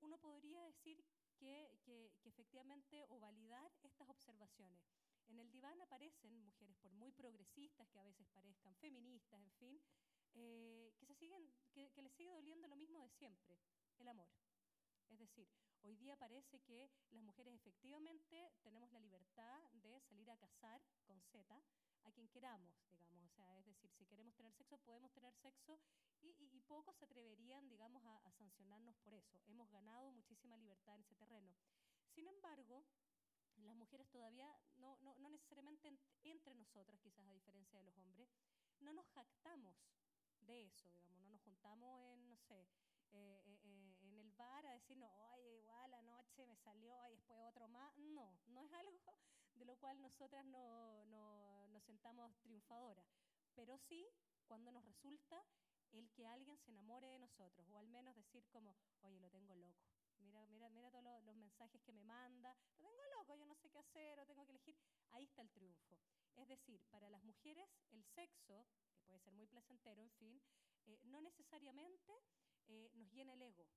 uno podría decir que, que, efectivamente o validar estas observaciones. En el diván aparecen mujeres, por muy progresistas que a veces parezcan feministas, en fin, eh, que, se siguen, que, que les sigue doliendo lo mismo de siempre, el amor. Es decir, hoy día parece que las mujeres efectivamente tenemos la libertad de salir a cazar con Z a quien queramos, digamos. O sea, es decir, si queremos tener sexo, podemos tener sexo y, pocos se atreverían, digamos, a, sancionarnos por eso. Hemos ganado muchísima libertad en ese terreno. Sin embargo, las mujeres todavía, no, no, no necesariamente entre nosotras, quizás a diferencia de los hombres, no nos jactamos de eso, digamos, no nos juntamos en, no sé, eh, eh, eh, en el bar a decir, no, oye, igual anoche me salió y después otro más. No, no es algo de lo cual nosotras no, no, nos sentamos triunfadoras, pero sí cuando nos resulta el que alguien se enamore de nosotros, o al menos decir como, oye, lo tengo loco. Mira, mira, mira todos los, mensajes que me manda, lo tengo loco, yo no sé qué hacer, o tengo que elegir. Ahí está el triunfo. Es decir, para las mujeres el sexo, que puede ser muy placentero, en fin, no necesariamente eh, nos llena el ego.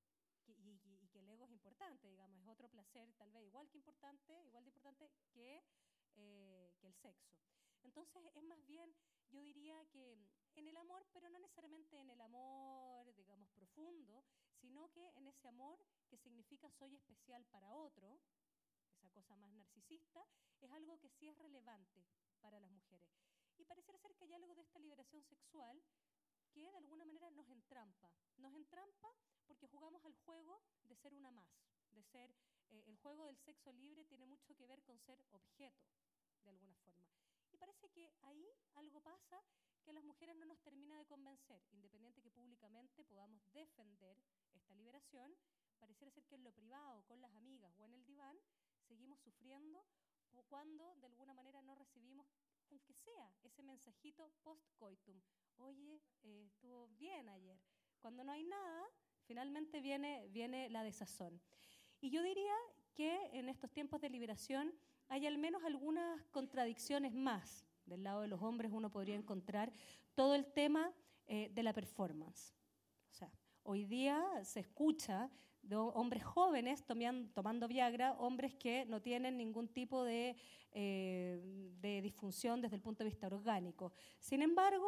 y, que el ego es importante, digamos, es otro placer tal vez igual que importante, igual de importante que, eh, que el sexo. Entonces es más bien, yo diría que en el amor, pero no necesariamente en el amor, digamos, profundo, sino que en ese amor que significa soy especial para otro, esa cosa más narcisista, es algo que sí es relevante para las mujeres. Y pareciera ser que hay algo de esta liberación sexual que de alguna manera nos entrampa. Nos entrampa porque jugamos al juego de ser una más, de ser, eh, el juego del sexo libre tiene mucho que ver con ser objeto, de alguna forma. Parece que ahí algo pasa que a las mujeres no nos termina de convencer, independiente que públicamente podamos defender esta liberación, pareciera ser que en lo privado, con las amigas o en el diván, seguimos sufriendo cuando de alguna manera no recibimos, aunque sea ese mensajito post-coitum, oye, eh, estuvo bien ayer. Cuando no hay nada, finalmente viene, viene la desazón. Y yo diría que en estos tiempos de liberación hay al menos algunas contradicciones más. Del lado de los hombres uno podría encontrar todo el tema eh, de la performance. O sea, hoy día se escucha de hombres jóvenes tomando Viagra, hombres que no tienen ningún tipo de, eh, de disfunción desde el punto de vista orgánico. Sin embargo,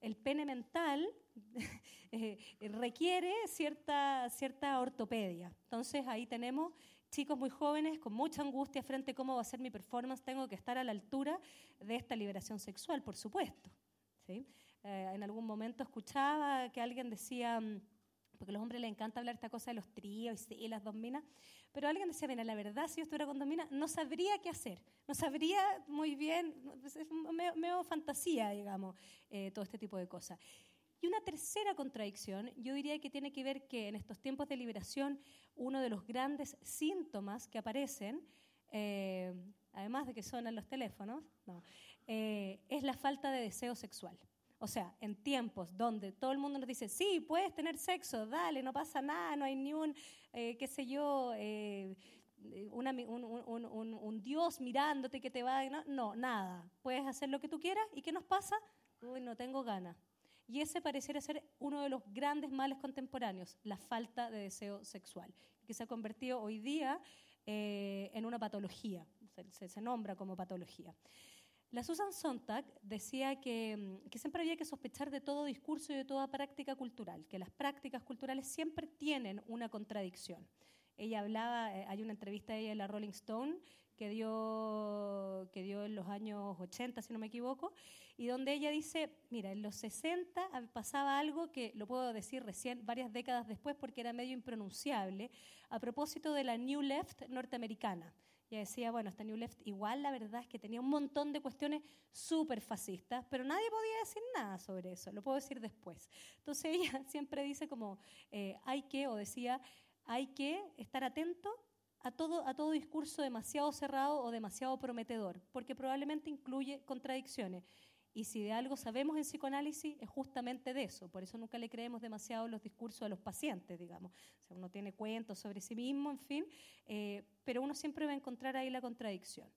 el pene mental eh, requiere cierta, cierta ortopedia. Entonces ahí tenemos chicos muy jóvenes con mucha angustia frente a cómo va a ser mi performance, tengo que estar a la altura de esta liberación sexual, por supuesto. ¿sí? Eh, en algún momento escuchaba que alguien decía mm, porque a los hombres les encanta hablar esta cosa de los tríos y las dos minas, pero alguien decía, mira, la verdad, si yo estuviera con dos minas, no sabría qué hacer, no sabría muy bien, es medio, fantasía, digamos, eh, todo este tipo de cosas. Y una tercera contradicción, yo diría que tiene que ver que en estos tiempos de liberación, uno de los grandes síntomas que aparecen, eh, además de que suenan los teléfonos, eh, es la falta de deseo sexual. O sea, en tiempos donde todo el mundo nos dice, sí, puedes tener sexo, dale, no pasa nada, no hay ni un, eh, qué sé yo, eh, un, Dios mirándote que te va. No, no, nada. Puedes hacer lo que tú quieras. ¿Y qué nos pasa? Uy, no tengo ganas. Y ese pareciera ser uno de los grandes males contemporáneos, la falta de deseo sexual, que se ha convertido hoy día eh, en una patología, se nombra como patología. La Susan Sontag decía mm, que, siempre había que sospechar de todo discurso y de toda práctica cultural, que las prácticas culturales siempre tienen una contradicción. Ella hablaba, eh, hay una entrevista de ella en la Rolling Stone que dio, que dio en los años 80, si no me equivoco, y donde ella dice, mira, en los 60 pasaba algo que lo puedo decir recién, varias décadas después, porque era medio impronunciable, a propósito de la New Left norteamericana. Ella decía, bueno, esta New Left igual la verdad es que tenía un montón de cuestiones súper fascistas, pero nadie podía decir nada sobre eso, lo puedo decir después. Entonces ella siempre dice como, eh, hay que, o decía, hay que estar atento a todo, a todo discurso demasiado cerrado o demasiado prometedor, porque probablemente incluye contradicciones. Y si de algo sabemos en psicoanálisis es justamente de eso. Por eso nunca le creemos demasiado los discursos a los pacientes, digamos. O uno tiene cuentos sobre sí mismo, en fin, eh, pero uno siempre va a encontrar ahí la contradicción.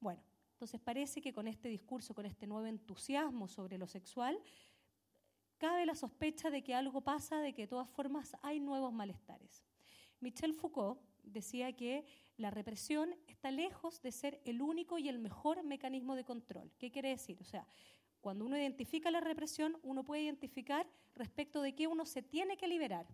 Bueno, entonces parece que con este discurso, con este nuevo entusiasmo sobre lo sexual, cabe la sospecha de que algo pasa, de que de todas formas hay nuevos malestares. Michel Foucault decía que la represión está lejos de ser el único y el mejor mecanismo de control. ¿Qué quiere decir? O sea, cuando uno identifica la represión, uno puede identificar respecto de qué uno se tiene que liberar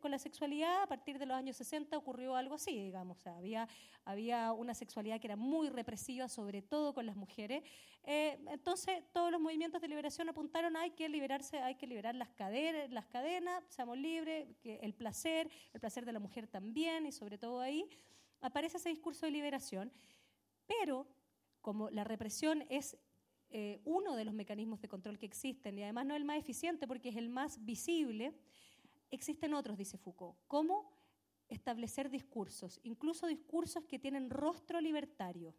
con la sexualidad, a partir de los años 60 ocurrió algo así, digamos. había, había una sexualidad que era muy represiva, sobre todo con las mujeres. Eh, entonces, todos los movimientos de liberación apuntaron hay que liberarse, hay que liberar las cadenas, las cadenas, seamos libres, el placer, el placer de la mujer también, y sobre todo ahí aparece ese discurso de liberación. Pero, como la represión es eh, uno de los mecanismos de control que existen y además no el más eficiente porque es el más visible, Existen otros, dice Foucault, como establecer discursos, incluso discursos que tienen rostro libertario.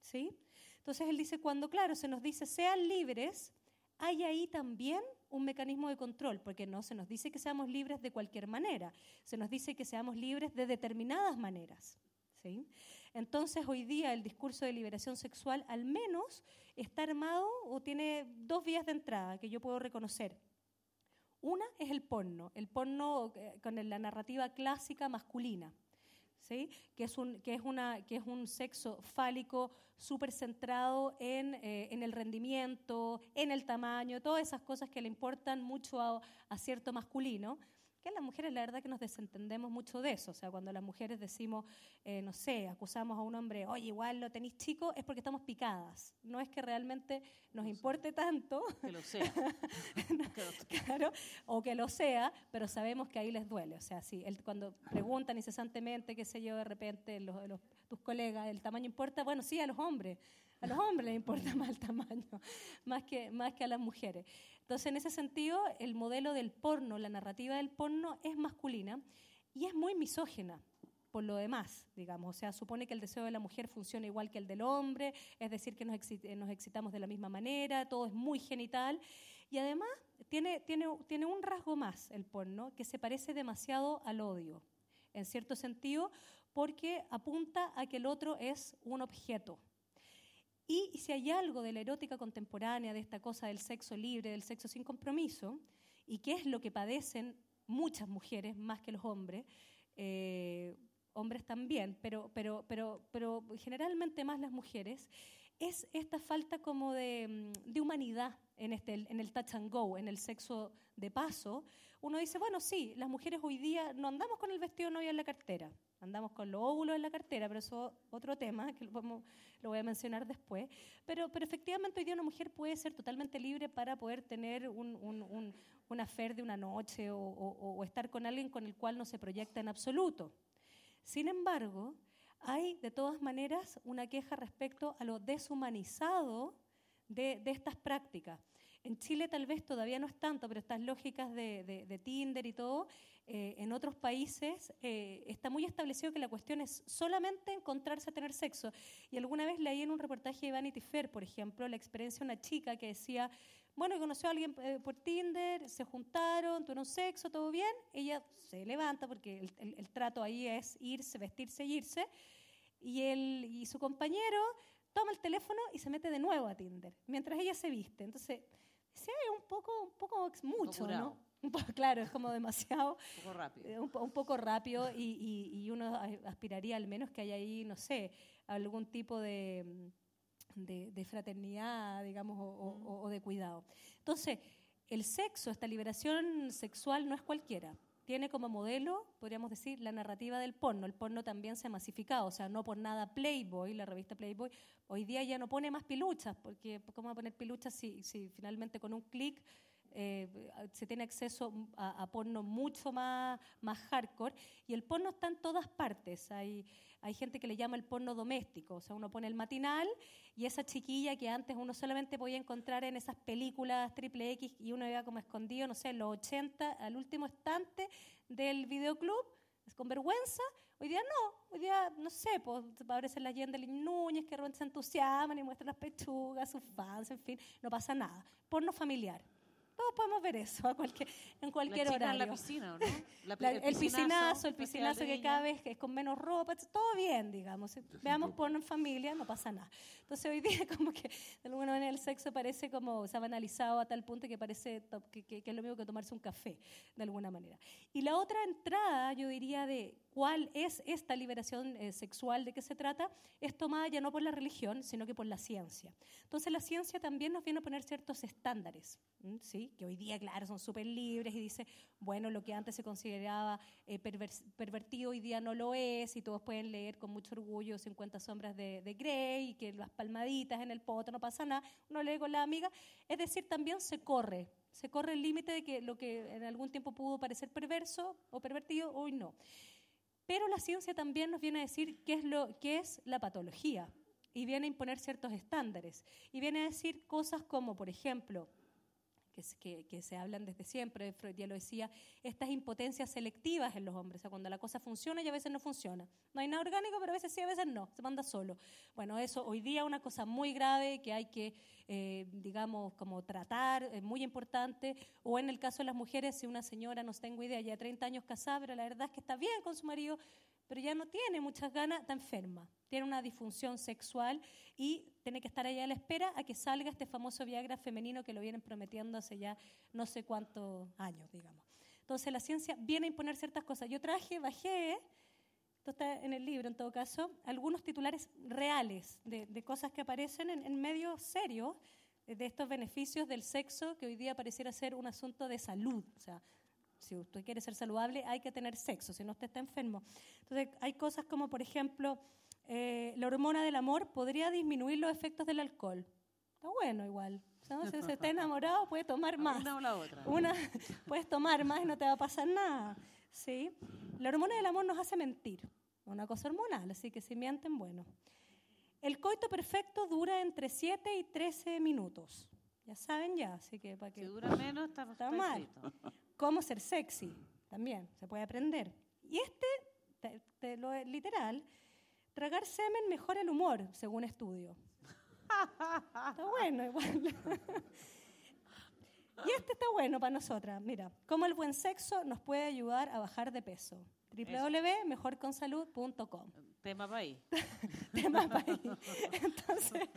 ¿sí? Entonces él dice, cuando, claro, se nos dice sean libres, hay ahí también un mecanismo de control, porque no se nos dice que seamos libres de cualquier manera, se nos dice que seamos libres de determinadas maneras. ¿sí? Entonces hoy día el discurso de liberación sexual al menos está armado o tiene dos vías de entrada que yo puedo reconocer. Una es el porno, el porno eh, con la narrativa clásica masculina, ¿sí? que, es un, que, es una, que es un sexo fálico súper centrado en, eh, en, el rendimiento, en el tamaño, todas esas cosas que le importan mucho a, a cierto masculino que las mujeres la verdad que nos desentendemos mucho de eso. O sea, cuando las mujeres decimos, eh, no sé, acusamos a un hombre, oye, igual lo tenéis chico, es porque estamos picadas. No es que realmente nos importe tanto. Que lo sea. claro, o que lo sea, pero sabemos que ahí les duele. O sea, sí, cuando preguntan incesantemente, qué sé yo, de repente los, tus colegas, ¿el tamaño importa? Bueno, sí, a los hombres. A los hombres les importa más el tamaño, más que, más que a las mujeres. Entonces, en ese sentido, el modelo del porno, la narrativa del porno es masculina y es muy misógena por lo demás, digamos. O sea, supone que el deseo de la mujer funciona igual que el del hombre, es decir, que nos, excitamos de la misma manera, todo es muy genital. Y además tiene, tiene, tiene un rasgo más el porno, que se parece demasiado al odio, en cierto sentido, porque apunta a que el otro es un objeto. Y si hay algo de la erótica contemporánea, de esta cosa del sexo libre, del sexo sin compromiso, y que es lo que padecen muchas mujeres más que los hombres, eh, hombres también, pero, pero, pero, pero generalmente más las mujeres, es esta falta como de, mm, humanidad en, este, en el touch and go, en el sexo de paso. Uno dice, bueno, sí, las mujeres hoy día no andamos con el vestido novia en la cartera, andamos con los óvulos en la cartera, pero eso es otro tema que lo, voy a mencionar después. Pero, pero efectivamente hoy día una mujer puede ser totalmente libre para poder tener un, un, un, una de una noche o, estar con alguien con el cual no se proyecta en absoluto. Sin embargo, hay de todas maneras una queja respecto a lo deshumanizado de, estas prácticas. En Chile tal vez todavía no es tanto, pero estas lógicas de, de, de Tinder y todo eh, en otros países eh, está muy establecido que la cuestión es solamente encontrarse a tener sexo. Y alguna vez leí en un reportaje de Vanity Fair, por ejemplo, la experiencia de una chica que decía, bueno, conoció a alguien eh, por Tinder, se juntaron, tuvieron sexo, todo bien, ella se levanta porque el, trato ahí es irse, vestirse y irse, y, él, y su compañero toma el teléfono y se mete de nuevo a Tinder, mientras ella se viste. Entonces, sí, un poco, un poco mucho, ¿no? claro, es como demasiado. Un poco rápido. Eh, un, poco rápido y, y, uno aspiraría al menos que haya ahí, no sé, algún tipo de, de, fraternidad, digamos, o, o, de cuidado. Entonces, el sexo, esta liberación sexual no es cualquiera. Tiene como modelo, podríamos decir, la narrativa del porno. El porno también se ha masificado, o sea, no por nada Playboy, la revista Playboy, hoy día ya no pone más piluchas, porque ¿cómo va a poner piluchas si, si finalmente con un clic eh, se tiene acceso a, porno mucho más, más hardcore y el porno está en todas partes. Hay, hay gente que le llama el porno doméstico, o sea, uno pone el matinal y esa chiquilla que antes uno solamente podía encontrar en esas películas triple X y uno iba como escondido, no sé, en los 80, al último estante del videoclub, con vergüenza. Hoy día no, hoy día, no sé, pues aparecen las de Núñez que se entusiasman y muestran las pechugas, sus fans, en fin, no pasa nada. Porno familiar Todos podemos ver eso a cualquier, en cualquier la chica horario. en la piscina, ¿no? La- La- el piscinazo, el piscinazo que cada vez que es con menos ropa, todo bien, digamos. Si Veamos porno en familia, no pasa nada. Entonces hoy día como que de alguna manera el sexo parece como se ha banalizado a tal punto que parece que- que es lo mismo que tomarse un café, de alguna manera. Y la otra entrada, yo diría, de cuál es esta liberación eh, sexual, de qué se trata, es tomada ya no por la religión, sino que por la ciencia. Entonces la ciencia también nos viene a poner ciertos estándares. ¿sí? que hoy día, claro, son súper libres y dice, bueno, lo que antes se consideraba eh, pervertido hoy día no lo es y todos pueden leer con mucho orgullo 50 sombras de, de Grey y que las palmaditas en el poto no pasa nada, uno lee con la amiga, es decir, también se corre, se corre el límite de que lo que en algún tiempo pudo parecer perverso o pervertido, hoy no. Pero la ciencia también nos viene a decir qué es, lo, qué es la patología y viene a imponer ciertos estándares. Y viene a decir cosas como, por ejemplo, que, que se hablan desde siempre, Freud ya lo decía, estas impotencias selectivas en los hombres, o sea, cuando la cosa funciona y a veces no funciona. No hay nada orgánico, pero a veces sí, a veces no, se manda solo. Bueno, eso hoy día es una cosa muy grave que hay que, eh, digamos, como tratar, es muy importante. O en el caso de las mujeres, si una señora, no tengo idea, ya 30 años casada, pero la verdad es que está bien con su marido, pero ya no tiene muchas ganas, está enferma, tiene una disfunción sexual y tiene que estar allá a la espera a que salga este famoso Viagra femenino que lo vienen prometiendo hace ya no sé cuántos años, digamos. Entonces la ciencia viene a imponer ciertas cosas. Yo traje, bajé, esto está en el libro en todo caso, algunos titulares reales de, de cosas que aparecen en, en medios serios de estos beneficios del sexo que hoy día pareciera ser un asunto de salud. O sea, si usted quiere ser saludable, hay que tener sexo, si no usted está enfermo. Entonces, hay cosas como, por ejemplo, eh, la hormona del amor podría disminuir los efectos del alcohol. Está bueno igual. ¿no? Si se está enamorado, puede tomar más. Una o la otra. Una, puedes tomar más y no te va a pasar nada. ¿Sí? La hormona del amor nos hace mentir. Una cosa hormonal, así que si mienten, bueno. El coito perfecto dura entre 7 y 13 minutos. Ya saben ya, así que para Si que dura menos, está, Está mal. cómo ser sexy, también se puede aprender. Y este, te- te lo literal, tragar semen mejora el humor, según estudio. Está bueno igual. Y este está bueno para nosotras. Mira, cómo el buen sexo nos puede ayudar a bajar de peso. www.mejorconsalud.com Tema país. tema país. Entonces,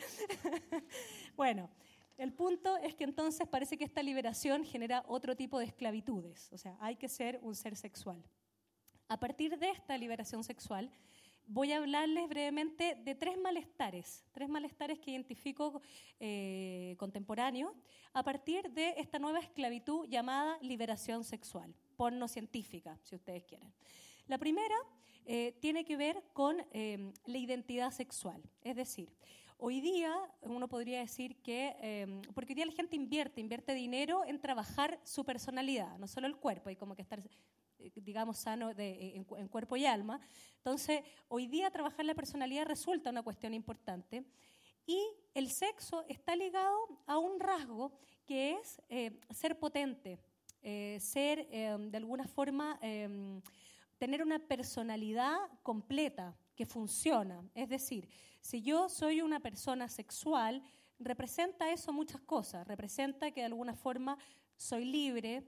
bueno, el punto es que entonces parece que esta liberación genera otro tipo de esclavitudes. O sea, hay que ser un ser sexual. A partir de esta liberación sexual, voy a hablarles brevemente de tres malestares, tres malestares que identifico eh, contemporáneos a partir de esta nueva esclavitud llamada liberación sexual, porno científica, si ustedes quieren. La primera eh, tiene que ver con eh, la identidad sexual, es decir, Hoy día uno podría decir que, eh, porque hoy día la gente invierte, invierte dinero en trabajar su personalidad, no solo el cuerpo, hay como que estar, digamos, sano de- en, cu- en cuerpo y alma. Entonces, hoy día trabajar la personalidad resulta una cuestión importante y el sexo está ligado a un rasgo que es eh, ser potente, eh, ser eh, de alguna forma, eh, tener una personalidad completa que funciona. Es decir, si yo soy una persona sexual, representa eso muchas cosas. Representa que de alguna forma soy libre,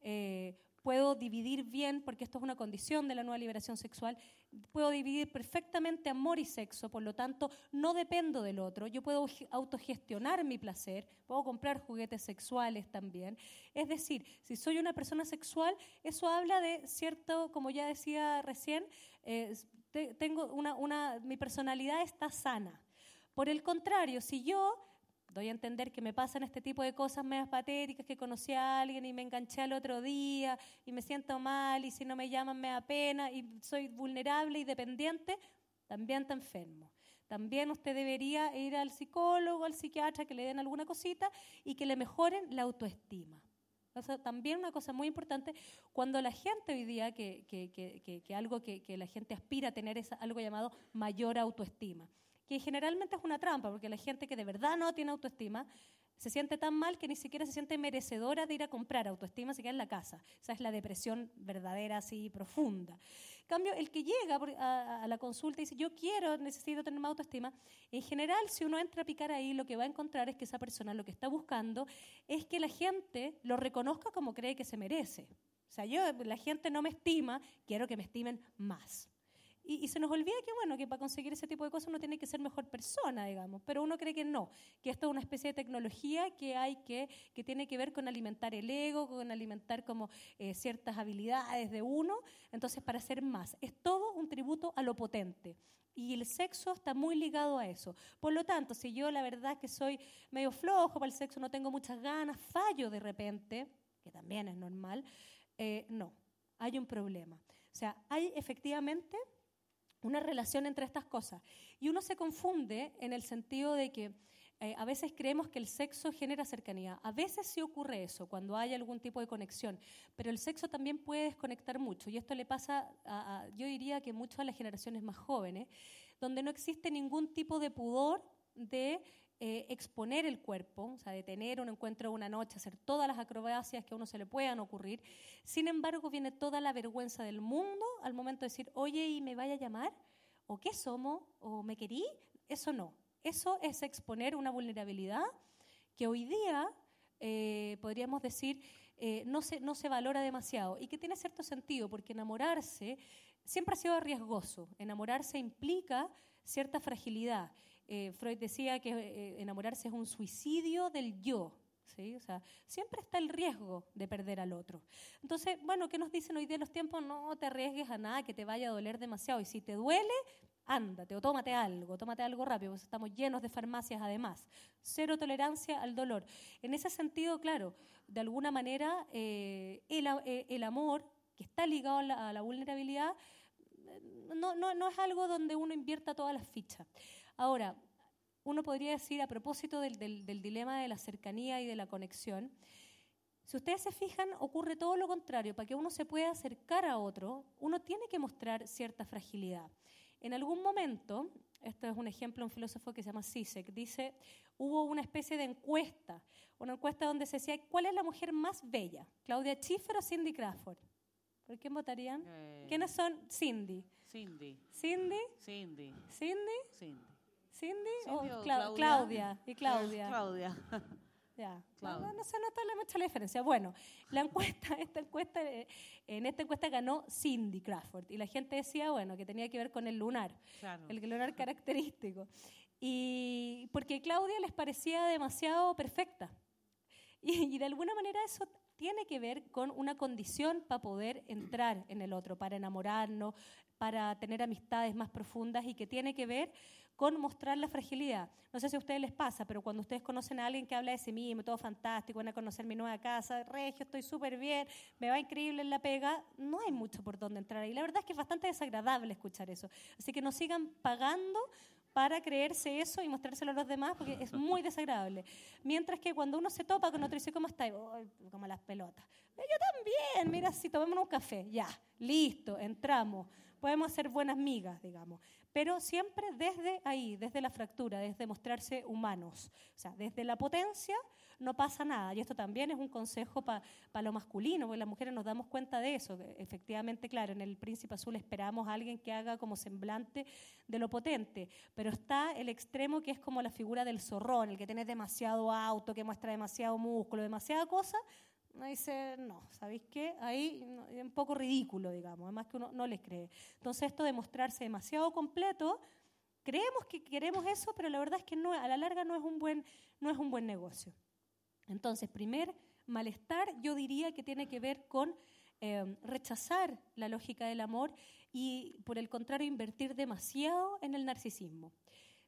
eh, puedo dividir bien, porque esto es una condición de la nueva liberación sexual, puedo dividir perfectamente amor y sexo, por lo tanto no dependo del otro, yo puedo ge- autogestionar mi placer, puedo comprar juguetes sexuales también. Es decir, si soy una persona sexual, eso habla de cierto, como ya decía recién, eh, te- tengo una, una, mi personalidad está sana. Por el contrario, si yo doy a entender que me pasan este tipo de cosas medias patéticas, que conocí a alguien y me enganché al otro día y me siento mal y si no me llaman me da pena y soy vulnerable y dependiente, también está enfermo. También usted debería ir al psicólogo, al psiquiatra, que le den alguna cosita y que le mejoren la autoestima. También una cosa muy importante, cuando la gente hoy día, que, que- que- que- algo que la gente aspira a tener es algo llamado mayor autoestima, que generalmente es una trampa, porque la gente que de verdad no tiene autoestima se siente tan mal que ni siquiera se siente merecedora de ir a comprar autoestima, se queda en la casa. Esa es la depresión verdadera, así profunda. En cambio, el que llega a, la consulta y dice, yo quiero, necesito tener más autoestima, en general, si uno entra a picar ahí, lo que va a encontrar es que esa persona lo que está buscando es que la gente lo reconozca como cree que se merece. O sea, yo, la gente no me estima, quiero que me estimen más. Y, se nos olvida que, bueno, que para conseguir ese tipo de cosas uno tiene que ser mejor persona, digamos, pero uno cree que no, que esto es una especie de tecnología que hay que, que tiene que ver con alimentar el ego, con alimentar como eh, ciertas habilidades de uno, entonces para ser más. Es todo un tributo a lo potente. Y el sexo está muy ligado a eso. Por lo tanto, si yo la verdad que soy medio flojo para el sexo, no tengo muchas ganas, fallo de repente, que también es normal, eh, no, hay un problema. O sea, hay efectivamente una relación entre estas cosas. Y uno se confunde en el sentido de que eh, a veces creemos que el sexo genera cercanía. A veces sí ocurre eso, cuando hay algún tipo de conexión, pero el sexo también puede desconectar mucho. Y esto le pasa, a, yo diría que mucho a las generaciones más jóvenes, donde no existe ningún tipo de pudor de eh, exponer el cuerpo, o sea, de tener un encuentro una noche, hacer todas las acrobacias que a uno se le puedan ocurrir. Sin embargo, viene toda la vergüenza del mundo al momento de decir, oye, ¿y me vaya a llamar? ¿O qué somos? ¿O me querí? Eso no. Eso es exponer una vulnerabilidad que hoy día, eh, podríamos decir, eh, no, se, no se valora demasiado y que tiene cierto sentido, porque enamorarse siempre ha sido riesgoso. Enamorarse implica cierta fragilidad. Eh, Freud decía que eh, enamorarse es un suicidio del yo. ¿sí? O siempre está el riesgo de perder al otro. Entonces, bueno, ¿qué nos dicen hoy día los tiempos? No te arriesgues a nada que te vaya a doler demasiado. Y si te duele, ándate o tómate algo, tómate algo rápido, porque estamos llenos de farmacias además. Cero tolerancia al dolor. En ese sentido, claro, de alguna manera eh, el, amor, que está ligado a la, vulnerabilidad, no, no es algo donde uno invierta todas las fichas. Ahora, uno podría decir a propósito del, dilema de la cercanía y de la conexión, si ustedes se fijan, ocurre todo lo contrario. Para que uno se pueda acercar a otro, uno tiene que mostrar cierta fragilidad. En algún momento, esto es un ejemplo, un filósofo que se llama Sisek, dice, hubo una especie de encuesta, una encuesta donde se decía, ¿cuál es la mujer más bella? ¿Claudia Schiffer o Cindy Crawford? ¿Por quién votarían? Eh, ¿Quiénes son? Cindy. Cindy. ¿Cindy? Cindy. ¿Cindy? Cindy. ¿Cindy? o Claudia? Y Claudia. Claudia. Ya, no, no, se nota mucha la diferencia. Bueno, la encuesta, esta encuesta, eh, en esta encuesta ganó Cindy Crawford y la gente decía, bueno, que tenía que ver con el lunar, el lunar característico. Y porque Claudia les parecía demasiado perfecta. Y, y de alguna manera eso tiene que ver con una condición para poder entrar en el otro, para enamorarnos, para tener amistades más profundas y que tiene que ver con mostrar la fragilidad. No sé si a ustedes les pasa, pero cuando ustedes conocen a alguien que habla de sí mismo, todo fantástico, van a conocer mi nueva casa, regio, estoy súper bien, me va increíble en la pega, no hay mucho por dónde entrar. Y la verdad es que es bastante desagradable escuchar eso. Así que no sigan pagando para creerse eso y mostrárselo a los demás, porque es muy desagradable. Mientras que cuando uno se topa con otro y dice, ¿cómo está? como las pelotas. Yo también, mira, si tomemos un café, ya, listo, entramos. Podemos ser buenas migas, digamos pero siempre desde ahí, desde la fractura, desde mostrarse humanos. O sea, desde la potencia no pasa nada. Y esto también es un consejo para lo masculino, porque las mujeres nos damos cuenta de eso. Efectivamente, claro, en el Príncipe Azul esperamos a alguien que haga como semblante de lo potente, pero está el extremo que es como la figura del zorrón, el que tiene demasiado auto, que muestra demasiado músculo, demasiada cosa, dice, no, ¿sabéis qué? Ahí es un poco ridículo, digamos, además que uno no les cree. Entonces esto de mostrarse demasiado completo, creemos que queremos eso, pero la verdad es que no, a la larga no es un buen, no es un buen negocio. Entonces, primer malestar yo diría que tiene que ver con eh, rechazar la lógica del amor y por el contrario invertir demasiado en el narcisismo.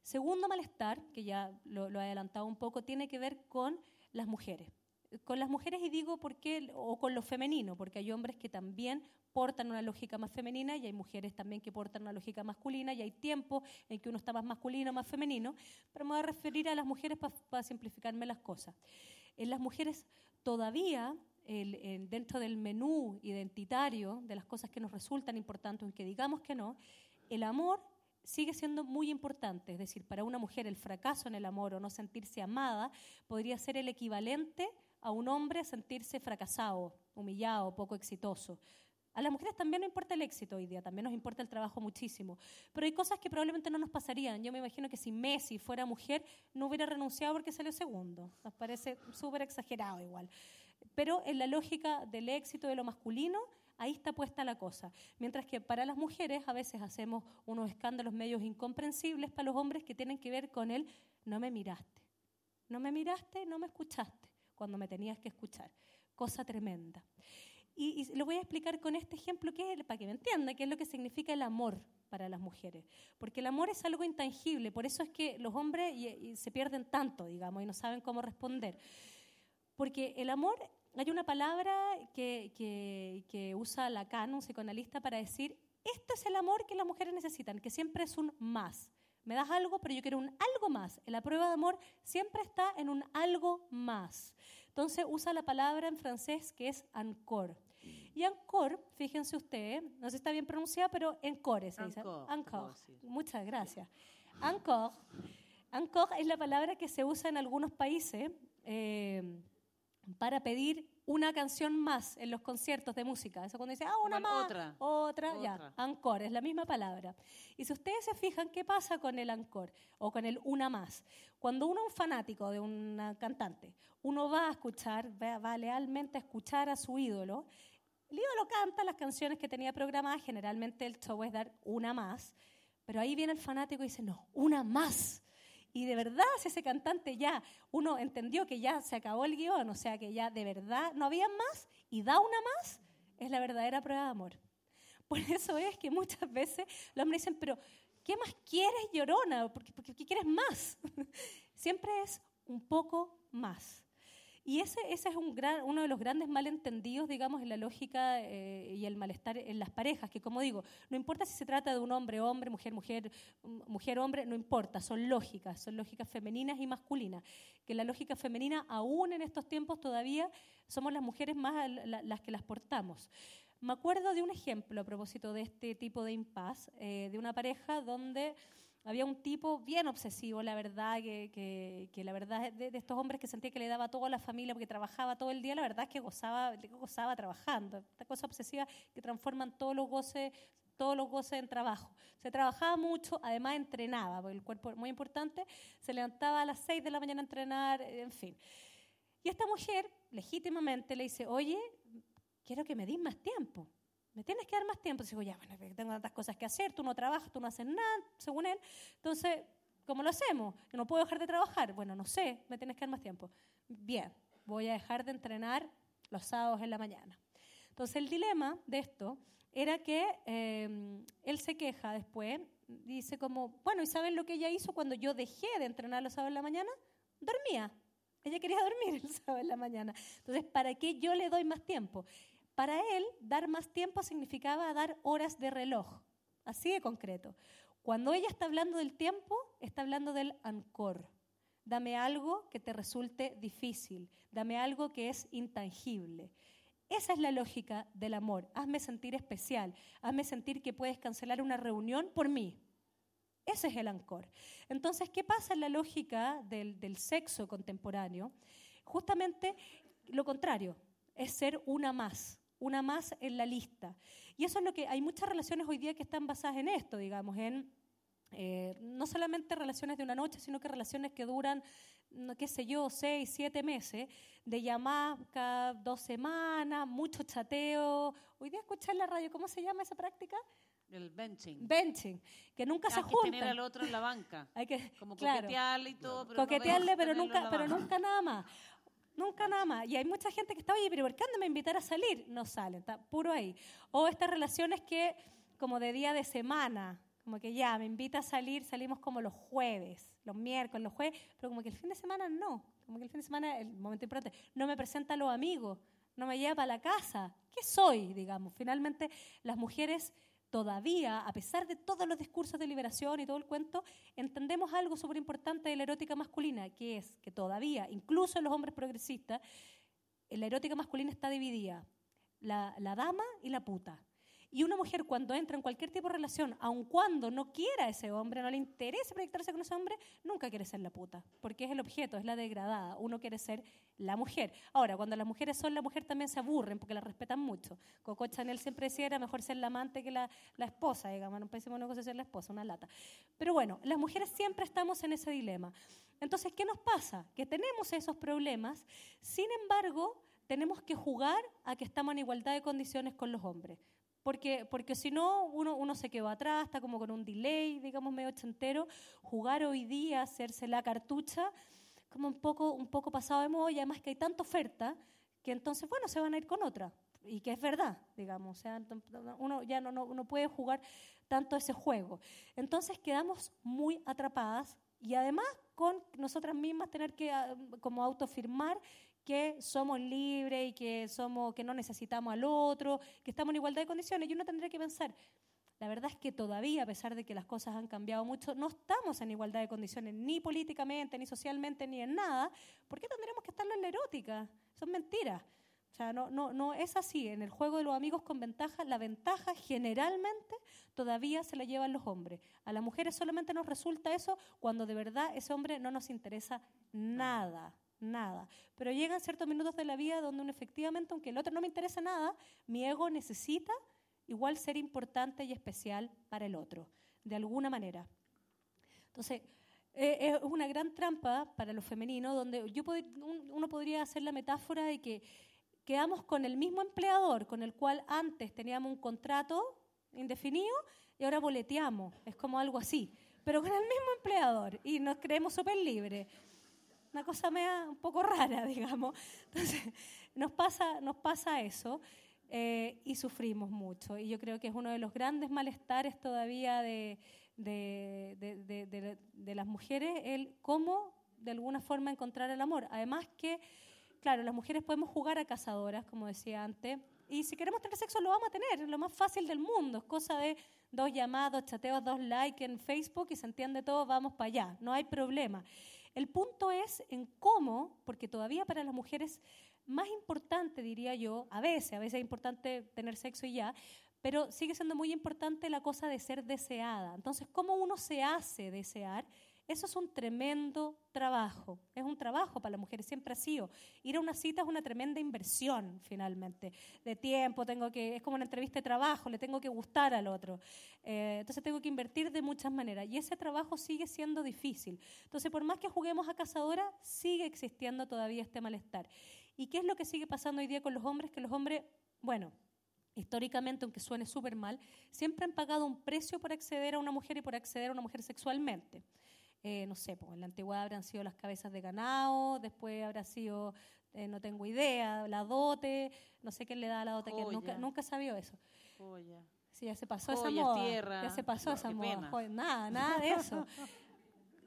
Segundo malestar, que ya lo, lo he adelantado un poco, tiene que ver con las mujeres con las mujeres y digo por qué, o con lo femenino, porque hay hombres que también portan una lógica más femenina y hay mujeres también que portan una lógica masculina y hay tiempos en que uno está más masculino, más femenino, pero me voy a referir a las mujeres para simplificarme las cosas. En las mujeres todavía, dentro del menú identitario de las cosas que nos resultan importantes, que digamos que no, el amor sigue siendo muy importante. Es decir, para una mujer el fracaso en el amor o no sentirse amada podría ser el equivalente a un hombre sentirse fracasado, humillado, poco exitoso. A las mujeres también no importa el éxito hoy día, también nos importa el trabajo muchísimo. Pero hay cosas que probablemente no nos pasarían. Yo me imagino que si Messi fuera mujer, no hubiera renunciado porque salió segundo. Nos parece súper exagerado igual. Pero en la lógica del éxito de lo masculino, ahí está puesta la cosa. Mientras que para las mujeres a veces hacemos unos escándalos medios incomprensibles para los hombres que tienen que ver con el no me miraste. No me miraste, no me escuchaste cuando me tenías que escuchar. Cosa tremenda. Y, lo voy a explicar con este ejemplo que es, para que me entienda, qué es lo que significa el amor para las mujeres. Porque el amor es algo intangible, por eso es que los hombres se pierden tanto, digamos, y no saben cómo responder. Porque el amor, hay una palabra que, que, que usa Lacan, un psicoanalista, para decir, este es el amor que las mujeres necesitan, que siempre es un más. Me das algo, pero yo quiero un algo más. La prueba de amor siempre está en un algo más. Entonces usa la palabra en francés que es encore. Y encore, fíjense ustedes, no sé si está bien pronunciada, pero encore se dice. Encore. Muchas gracias. Encore. Encore es la palabra que se usa en algunos países eh, para pedir una canción más en los conciertos de música. Eso cuando dice, ah, una más, otra, otra, ya, encore, es la misma palabra. Y si ustedes se fijan, ¿qué pasa con el encore o con el una más? Cuando uno es un fanático de un cantante, uno va a escuchar, va, lealmente a escuchar a su ídolo, el ídolo canta las canciones que tenía programadas, generalmente el show es dar una más, pero ahí viene el fanático y dice, no, una más. Y de verdad, ese cantante ya, uno entendió que ya se acabó el guion, o sea, que ya de verdad no había más y da una más, es la verdadera prueba de amor. Por eso es que muchas veces los hombres dicen, pero ¿qué más quieres, llorona? ¿Por qué, qué quieres más? Siempre es un poco más. Y ese, ese es uno de los grandes malentendidos, digamos, en la lógica eh, y el malestar en las parejas, que como digo, no importa si se trata de un hombre, hombre, mujer, mujer, mujer, hombre, no importa, son lógicas, son lógicas femeninas y masculinas. Que la lógica femenina, aún en estos tiempos, todavía somos las mujeres más las que las portamos. Me acuerdo de un ejemplo a propósito de este tipo de impas, eh, de una pareja donde había un tipo bien obsesivo, la verdad, que, que, la verdad de, de, estos hombres que sentía que le daba todo a la familia porque trabajaba todo el día, la verdad es que gozaba, gozaba trabajando. Esta cosa obsesiva que transforman todos los goces todos los goces en trabajo. Se trabajaba mucho, además entrenaba, porque el cuerpo es muy importante, se levantaba a las 6 de la mañana a entrenar, en fin. Y esta mujer legítimamente le dice, oye, quiero que me des más tiempo me tienes que dar más tiempo. Digo, ya, bueno, tengo tantas cosas que hacer, tú no trabajas, tú no haces nada, según él. Entonces, ¿cómo lo hacemos? no puedo dejar de trabajar. Bueno, no sé, me tienes que dar más tiempo. Bien, voy a dejar de entrenar los sábados en la mañana. Entonces, el dilema de esto era que em, él se queja después, dice como, bueno, ¿y saben lo que ella hizo cuando yo dejé de entrenar los sábados en la mañana? Dormía. Ella quería dormir el sábado en la mañana. Entonces, ¿para qué yo le doy más tiempo? Para él, dar más tiempo significaba dar horas de reloj, así de concreto. Cuando ella está hablando del tiempo, está hablando del ancor. Dame algo que te resulte difícil, dame algo que es intangible. Esa es la lógica del amor. Hazme sentir especial, hazme sentir que puedes cancelar una reunión por mí. Ese es el ancor. Entonces, ¿qué pasa en la lógica del, del sexo contemporáneo? Justamente lo contrario, es ser una más una más en la lista. Y eso es lo que hay muchas relaciones hoy día que están basadas en esto, digamos, en eh, no solamente relaciones de una noche, sino que relaciones que duran, qué sé yo, seis, siete meses, de llamadas cada dos semanas, mucho chateo. Hoy día escuchar la radio, ¿cómo se llama esa práctica? El benching. Benching, que nunca se juntan. Hay que tener al otro en la banca. Hay que, Como coquetearle y todo. Pero coquetearle, pero, nunca, pero nunca nada más. Nunca nada más. Y hay mucha gente que está, oye, pero ¿por qué me invitar a salir? No salen, está puro ahí. O estas relaciones que, como de día de semana, como que ya, me invita a salir, salimos como los jueves, los miércoles, los jueves, pero como que el fin de semana no. Como que el fin de semana, el momento importante, no me presenta a los amigos, no me lleva para la casa. ¿Qué soy, digamos? Finalmente, las mujeres todavía, a pesar de todos los discursos de liberación y todo el cuento, entendemos algo súper importante de la erótica masculina, que es que todavía, incluso en los hombres progresistas, la erótica masculina está dividida, la, la dama y la puta. Y una mujer cuando entra en cualquier tipo de relación, aun cuando no quiera a ese hombre, no le interese proyectarse con ese hombre, nunca quiere ser la puta, porque es el objeto, es la degradada. Uno quiere ser la mujer. Ahora, cuando las mujeres son la mujer también se aburren porque la respetan mucho. Coco Chanel siempre decía era mejor ser la amante que la, la esposa, digamos, no pensemos en cosa ser la esposa, una lata. Pero bueno, las mujeres siempre estamos en ese dilema. Entonces, ¿qué nos pasa? Que tenemos esos problemas, sin embargo, tenemos que jugar a que estamos en igualdad de condiciones con los hombres. Porque, porque si no, uno, uno se quedó atrás, está como con un delay, digamos, medio ochentero. Jugar hoy día, hacerse la cartucha, como un poco, un poco pasado de moda, y además que hay tanta oferta que entonces, bueno, se van a ir con otra. Y que es verdad, digamos. O sea, uno ya no, no, no puede jugar tanto ese juego. Entonces quedamos muy atrapadas y además con nosotras mismas tener que ah, como autofirmar que somos libres y que, somos, que no necesitamos al otro, que estamos en igualdad de condiciones. Y uno tendría que pensar, la verdad es que todavía, a pesar de que las cosas han cambiado mucho, no estamos en igualdad de condiciones, ni políticamente, ni socialmente, ni en nada. ¿Por qué tendremos que estarlo en la erótica? Son mentiras. O sea, no, no, no es así. En el juego de los amigos con ventaja, la ventaja generalmente todavía se la llevan los hombres. A las mujeres solamente nos resulta eso cuando de verdad ese hombre no nos interesa nada nada. Pero llegan ciertos minutos de la vida donde uno efectivamente, aunque el otro no me interesa nada, mi ego necesita igual ser importante y especial para el otro, de alguna manera. Entonces, eh, es una gran trampa para lo femenino, donde yo uno podría hacer la metáfora de que quedamos con el mismo empleador con el cual antes teníamos un contrato indefinido y ahora boleteamos, es como algo así, pero con el mismo empleador y nos creemos súper libres una cosa un poco rara, digamos. Entonces, nos pasa, nos pasa eso eh, y sufrimos mucho. Y yo creo que es uno de los grandes malestares todavía de, de, de, de las mujeres, el cómo de alguna forma encontrar el amor. Además que, claro, las mujeres podemos jugar a cazadoras, como decía antes, y si queremos tener sexo lo vamos a tener, lo más fácil del mundo, es cosa de dos llamados, chateos, dos likes en Facebook y se entiende todo, vamos para allá, no hay problema. El punto es en cómo, porque todavía para las mujeres más importante, diría yo, a veces, a veces es importante tener sexo y ya, pero sigue siendo muy importante la cosa de ser deseada. Entonces, ¿cómo uno se hace desear? Eso es un tremendo trabajo, es un trabajo para las mujeres, siempre ha sido. Ir a una cita es una tremenda inversión, finalmente, de tiempo, tengo que, es como una entrevista de trabajo, le tengo que gustar al otro. Eh, entonces tengo que invertir de muchas maneras y ese trabajo sigue siendo difícil. Entonces, por más que juguemos a cazadora, sigue existiendo todavía este malestar. ¿Y qué es lo que sigue pasando hoy día con los hombres? Que los hombres, bueno, históricamente, aunque suene súper mal, siempre han pagado un precio por acceder a una mujer y por acceder a una mujer sexualmente. Eh, no sé, pues en la antigüedad habrán sido las cabezas de ganado, después habrá sido, eh, no tengo idea, la dote, no sé qué le da a la dote, que nunca, nunca sabido eso. Sí, ya se pasó esa moda. Ya se pasó esa moda. nada, nada de eso.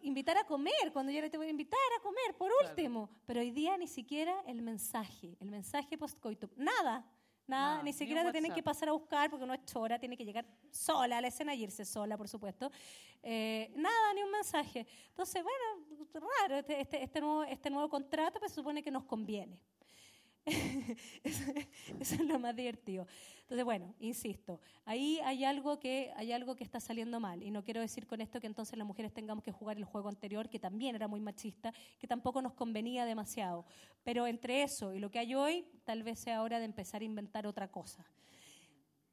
invitar a comer, cuando yo le tengo que invitar a comer, por último. Pero hoy día ni siquiera el mensaje, el mensaje post-coitum, nada. Nada, ni siquiera te tienen que pasar a buscar porque uno es chora, tiene que llegar sola a la escena y irse sola, por supuesto. Eh, nada, ni un mensaje. Entonces, bueno, raro, este, este, este, nuevo, este nuevo contrato pues, se supone que nos conviene. eso, es lo más divertido. Entonces, bueno, insisto, ahí hay algo, que, hay algo que está saliendo mal. Y no quiero decir con esto que entonces las mujeres tengamos que jugar el juego anterior, que también era muy machista, que tampoco nos convenía demasiado. Pero entre eso y lo que hay hoy, tal vez sea hora de empezar a inventar otra cosa.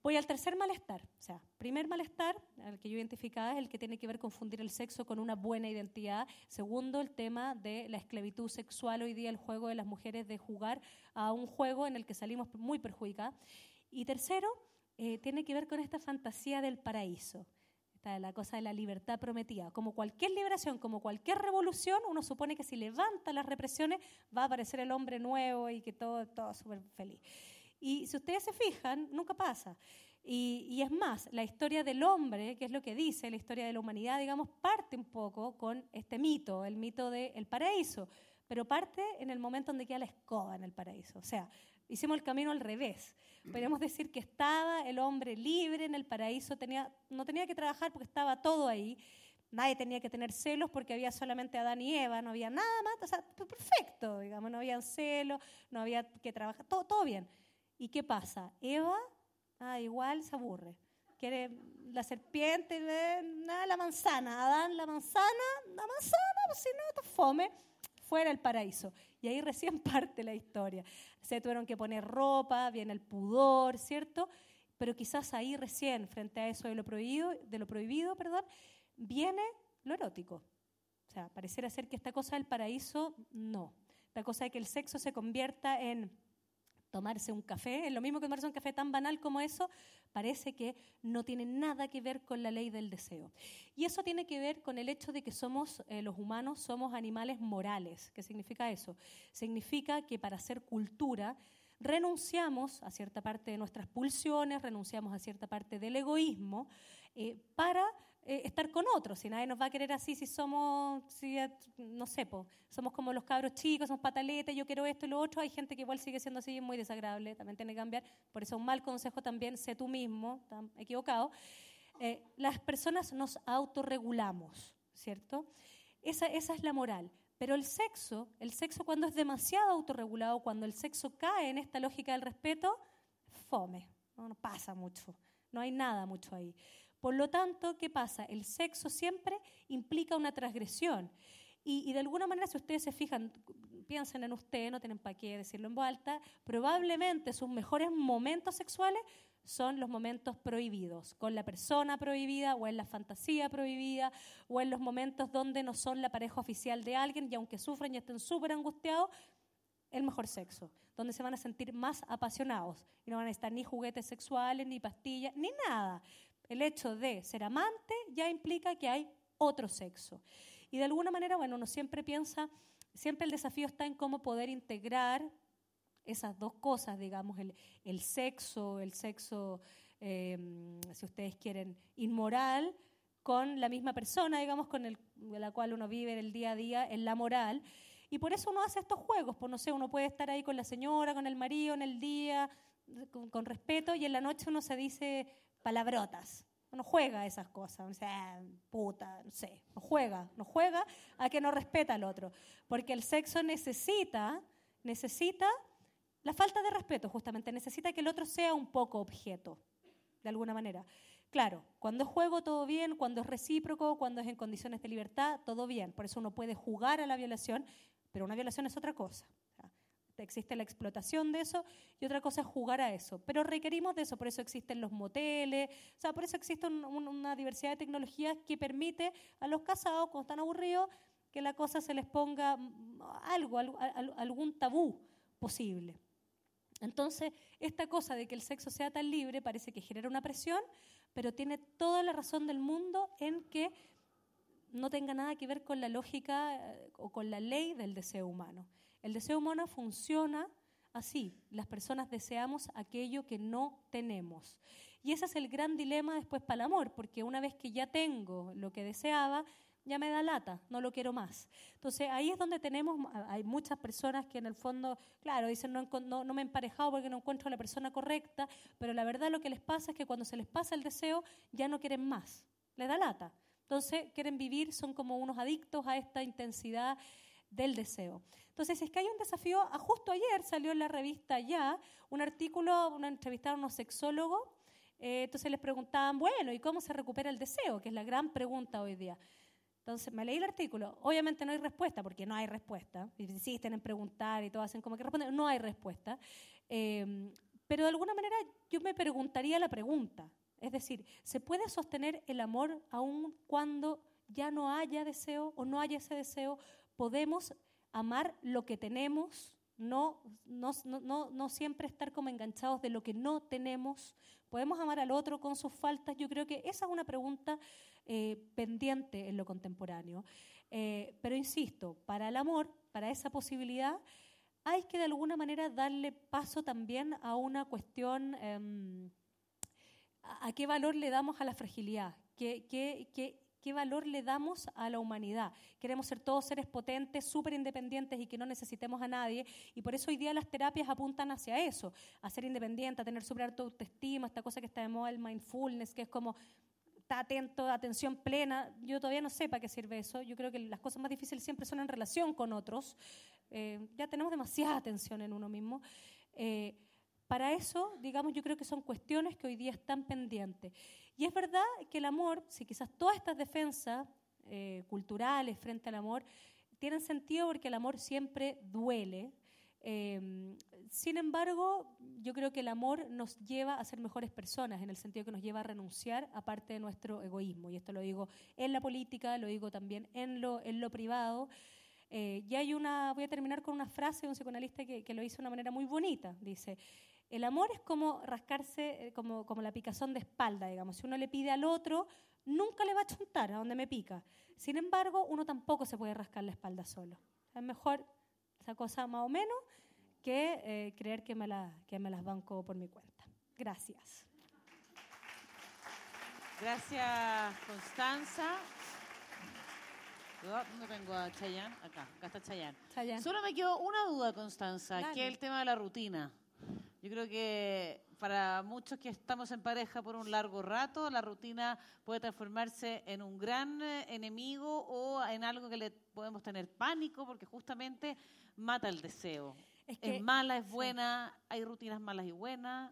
Voy al tercer malestar. O sea, primer malestar, al que yo identificaba, es el que tiene que ver con confundir el sexo con una buena identidad. Segundo, el tema de la esclavitud sexual hoy día, el juego de las mujeres de jugar a un juego en el que salimos muy perjudicadas. Y tercero, eh, tiene que ver con esta fantasía del paraíso. Esta la cosa de la libertad prometida. Como cualquier liberación, como cualquier revolución, uno supone que si levanta las represiones va a aparecer el hombre nuevo y que todo, todo súper feliz. Y si ustedes se fijan, nunca pasa. Y, es más, la historia del hombre, que es lo que dice la historia de la humanidad, digamos, parte un poco con este mito, el mito del paraíso, pero parte en el momento donde queda la escoba en el paraíso. O sea, hicimos el camino al revés. Podríamos decir que estaba el hombre libre en el paraíso, tenía, no tenía que trabajar porque estaba todo ahí. Nadie tenía que tener celos porque había solamente Adán y Eva, no había nada más, o sea, perfecto, digamos, no había celos, no había que trabajar, todo, todo bien. ¿Y qué pasa? Eva Ah, igual se aburre. Quiere la serpiente, nada, la manzana. Adán, la manzana, la manzana, pues si no, te fome, fuera el paraíso. Y ahí recién parte la historia. Se tuvieron que poner ropa, viene el pudor, ¿cierto? Pero quizás ahí recién, frente a eso de lo prohibido, de lo prohibido perdón, viene lo erótico. O sea, pareciera ser que esta cosa del paraíso, no. La cosa de que el sexo se convierta en tomarse un café, es lo mismo que tomarse un café tan banal como eso, parece que no tiene nada que ver con la ley del deseo. Y eso tiene que ver con el hecho de que somos, eh, los humanos, somos animales morales. ¿Qué significa eso? Significa que para hacer cultura renunciamos a cierta parte de nuestras pulsiones, renunciamos a cierta parte del egoísmo eh, para eh, estar con otros. Si nadie nos va a querer así, si somos, si, no sé, somos como los cabros chicos, somos pataletes, yo quiero esto y lo otro, hay gente que igual sigue siendo así, muy desagradable, también tiene que cambiar. Por eso un mal consejo también, sé tú mismo, equivocado. Eh, las personas nos autorregulamos, ¿cierto? Esa, esa es la moral. Pero el sexo, el sexo cuando es demasiado autorregulado, cuando el sexo cae en esta lógica del respeto, fome, no pasa mucho, no hay nada mucho ahí. Por lo tanto, ¿qué pasa? El sexo siempre implica una transgresión. Y, de alguna manera, si ustedes se fijan, piensen en usted, no tienen para qué decirlo en voz alta, probablemente sus mejores momentos sexuales son los momentos prohibidos, con la persona prohibida o en la fantasía prohibida o en los momentos donde no son la pareja oficial de alguien y aunque sufren y estén súper angustiados, el mejor sexo, donde se van a sentir más apasionados y no van a estar ni juguetes sexuales, ni pastillas, ni nada, el hecho de ser amante ya implica que hay otro sexo. Y de alguna manera, bueno, uno siempre piensa, siempre el desafío está en cómo poder integrar esas dos cosas, digamos, el, sexo, el sexo, em, si ustedes quieren, inmoral, con la misma persona, digamos, con el, la cual uno vive el día a día en la moral. Y por eso uno hace estos juegos, pues no sé, uno puede estar ahí con la señora, con el marido en el día, con, con respeto, y en la noche uno se dice, palabrotas. No juega esas cosas, o sea, puta, no sé, no juega, no juega a que no respeta al otro. Porque el sexo necesita, necesita la falta de respeto, justamente, necesita que el otro sea un poco objeto, de alguna manera. Claro, cuando es juego todo bien, cuando es recíproco, cuando es en condiciones de libertad, todo bien. Por eso uno puede jugar a la violación, pero una violación es otra cosa existe la explotación de eso y otra cosa es jugar a eso. Pero requerimos de eso, por eso existen los moteles, o sea, por eso existe una diversidad de tecnologías que permite a los casados, cuando están aburridos, que la cosa se les ponga mm, algo, algún tabú posible. Entonces, esta cosa de que el sexo sea tan libre parece que genera una presión, pero tiene toda la razón del mundo en que no tenga nada que ver con la lógica eh, o con la ley del deseo humano. El deseo humano funciona así. Las personas deseamos aquello que no tenemos. Y ese es el gran dilema después para el amor, porque una vez que ya tengo lo que deseaba, ya me da lata, no lo quiero más. Entonces ahí es donde tenemos, hay muchas personas que en el fondo, claro, dicen no, me he emparejado porque no encuentro a la persona correcta, pero la verdad lo que les pasa es que cuando se les pasa el deseo ya no quieren más, les da lata. Entonces quieren vivir, son como unos adictos a esta intensidad del deseo. Entonces, es que hay un desafío, ah, justo ayer salió en la revista Ya un artículo, una entrevista a unos sexólogos, eh, entonces les preguntaban, bueno, ¿y cómo se recupera el deseo? Que es la gran pregunta hoy día. Entonces me leí el artículo, obviamente no hay respuesta, porque no hay respuesta, insisten en preguntar y todo hacen como que responden, no hay respuesta. Em, pero de alguna manera yo me preguntaría la pregunta, es decir, ¿se puede sostener el amor aun cuando ya no haya deseo o no haya ese deseo? ¿Podemos amar lo que tenemos, no, no, no, no, siempre estar como enganchados de lo que no tenemos. ¿Podemos amar al otro con sus faltas? Yo creo que esa es una pregunta eh, pendiente en lo contemporáneo. Eh, pero insisto, para el amor, para esa posibilidad, hay que de alguna manera darle paso también a una cuestión, em, a, qué valor le damos a la fragilidad, qué, qué, qué, ¿Qué valor le damos a la humanidad? Queremos ser todos seres potentes, súper independientes y que no necesitemos a nadie. Y por eso hoy día las terapias apuntan hacia eso, a ser independiente, a tener súper autoestima, esta cosa que está de moda, el mindfulness, que es como está atento, atención plena. Yo todavía no sé para qué sirve eso. Yo creo que las cosas más difíciles siempre son en relación con otros. Eh, ya tenemos demasiada atención en uno mismo. Eh, Para eso, digamos, yo creo que son cuestiones que hoy día están pendientes. Y es verdad que el amor, si quizás todas estas defensas eh, culturales frente al amor tienen sentido porque el amor siempre duele, eh, sin embargo, yo creo que el amor nos lleva a ser mejores personas, en el sentido que nos lleva a renunciar a parte de nuestro egoísmo. Y esto lo digo en la política, lo digo también en lo, en lo privado. Eh, y hay una, voy a terminar con una frase de un psicoanalista que, que lo hizo de una manera muy bonita. Dice, el amor es como rascarse, eh, como, como la picazón de espalda, digamos. Si uno le pide al otro, nunca le va a chuntar a donde me pica. Sin embargo, uno tampoco se puede rascar la espalda solo. Es mejor esa cosa más o menos que eh, creer que me, la, que me las banco por mi cuenta. Gracias. Gracias, Constanza. No tengo a Chayanne. Acá, acá está Chayanne. Chayanne. Solo me quedó una duda, Constanza, Dale. que es el tema de la rutina. Yo creo que para muchos que estamos en pareja por un largo rato, la rutina puede transformarse en un gran eh, enemigo o en algo que le podemos tener pánico porque justamente mata el deseo. Es que- es mala, es sí. buena, hay rutinas malas y buenas.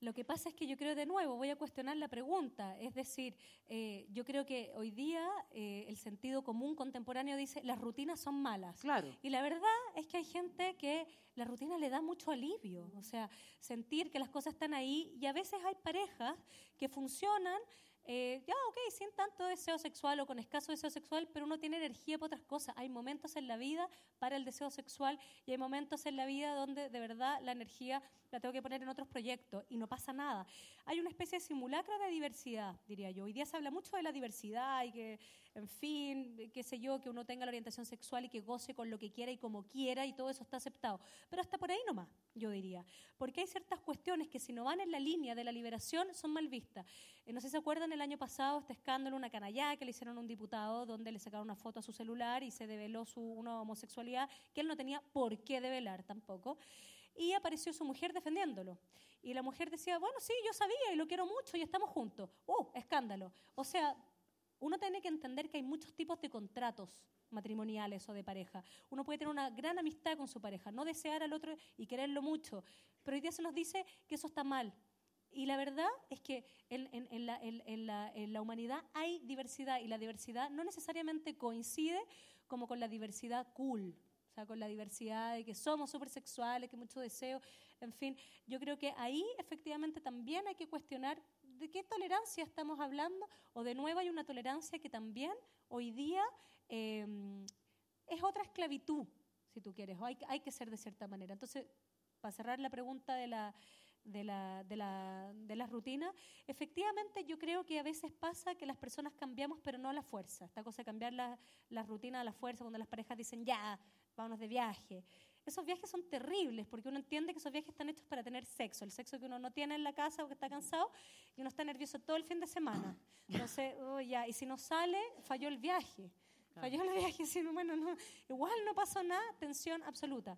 Lo que pasa es que yo creo de nuevo, voy a cuestionar la pregunta, es decir, eh, yo creo que hoy día eh, el sentido común contemporáneo dice las rutinas son malas. Claro. Y la verdad es que hay gente que la rutina le da mucho alivio, o sea, sentir que las cosas están ahí y a veces hay parejas que funcionan, eh, ya, ok, sin tanto deseo sexual o con escaso deseo sexual, pero uno tiene energía para otras cosas. Hay momentos en la vida para el deseo sexual y hay momentos en la vida donde de verdad la energía la tengo que poner en otros proyectos y no pasa nada. Hay una especie de simulacro de diversidad, diría yo. Hoy día se habla mucho de la diversidad y que, en fin, qué sé yo, que uno tenga la orientación sexual y que goce con lo que quiera y como quiera y todo eso está aceptado. Pero hasta por ahí nomás, yo diría. Porque hay ciertas cuestiones que si no van en la línea de la liberación son mal vistas. Eh, no sé si se acuerdan el año pasado este escándalo, una canallada que le hicieron a un diputado donde le sacaron una foto a su celular y se develó su homosexualidad que él no tenía por qué develar tampoco. Y apareció su mujer defendiéndolo. Y la mujer decía, bueno, sí, yo sabía y lo quiero mucho y estamos juntos. ¡Uh! Escándalo. O sea, uno tiene que entender que hay muchos tipos de contratos matrimoniales o de pareja. Uno puede tener una gran amistad con su pareja, no desear al otro y quererlo mucho, pero hoy día se nos dice que eso está mal. Y la verdad es que en, la, la- humanidad hay diversidad y la diversidad no necesariamente coincide como con la diversidad cool, o sea, con la diversidad de que somos súper sexuales, que mucho deseo, en fin, yo creo que ahí efectivamente también hay que cuestionar de qué tolerancia estamos hablando o de nuevo hay una tolerancia que también hoy día eh, es otra esclavitud, si tú quieres, o hay, hay que ser de cierta manera. Entonces, para cerrar la pregunta de la, de la, de la, de las rutinas, efectivamente yo creo que a veces pasa que las personas cambiamos, pero no a la fuerza. Esta cosa de cambiar la- las rutinas a la fuerza, cuando las parejas dicen, ya, vámonos de viaje. Esos viajes son terribles porque uno entiende que esos viajes están hechos para tener sexo, el sexo que uno no tiene en la casa o que está cansado y uno está nervioso todo el fin de semana. Entonces, oh, ya, y si no sale, falló el viaje. Falló el viaje, si no, bueno, no, igual no pasó nada, tensión absoluta.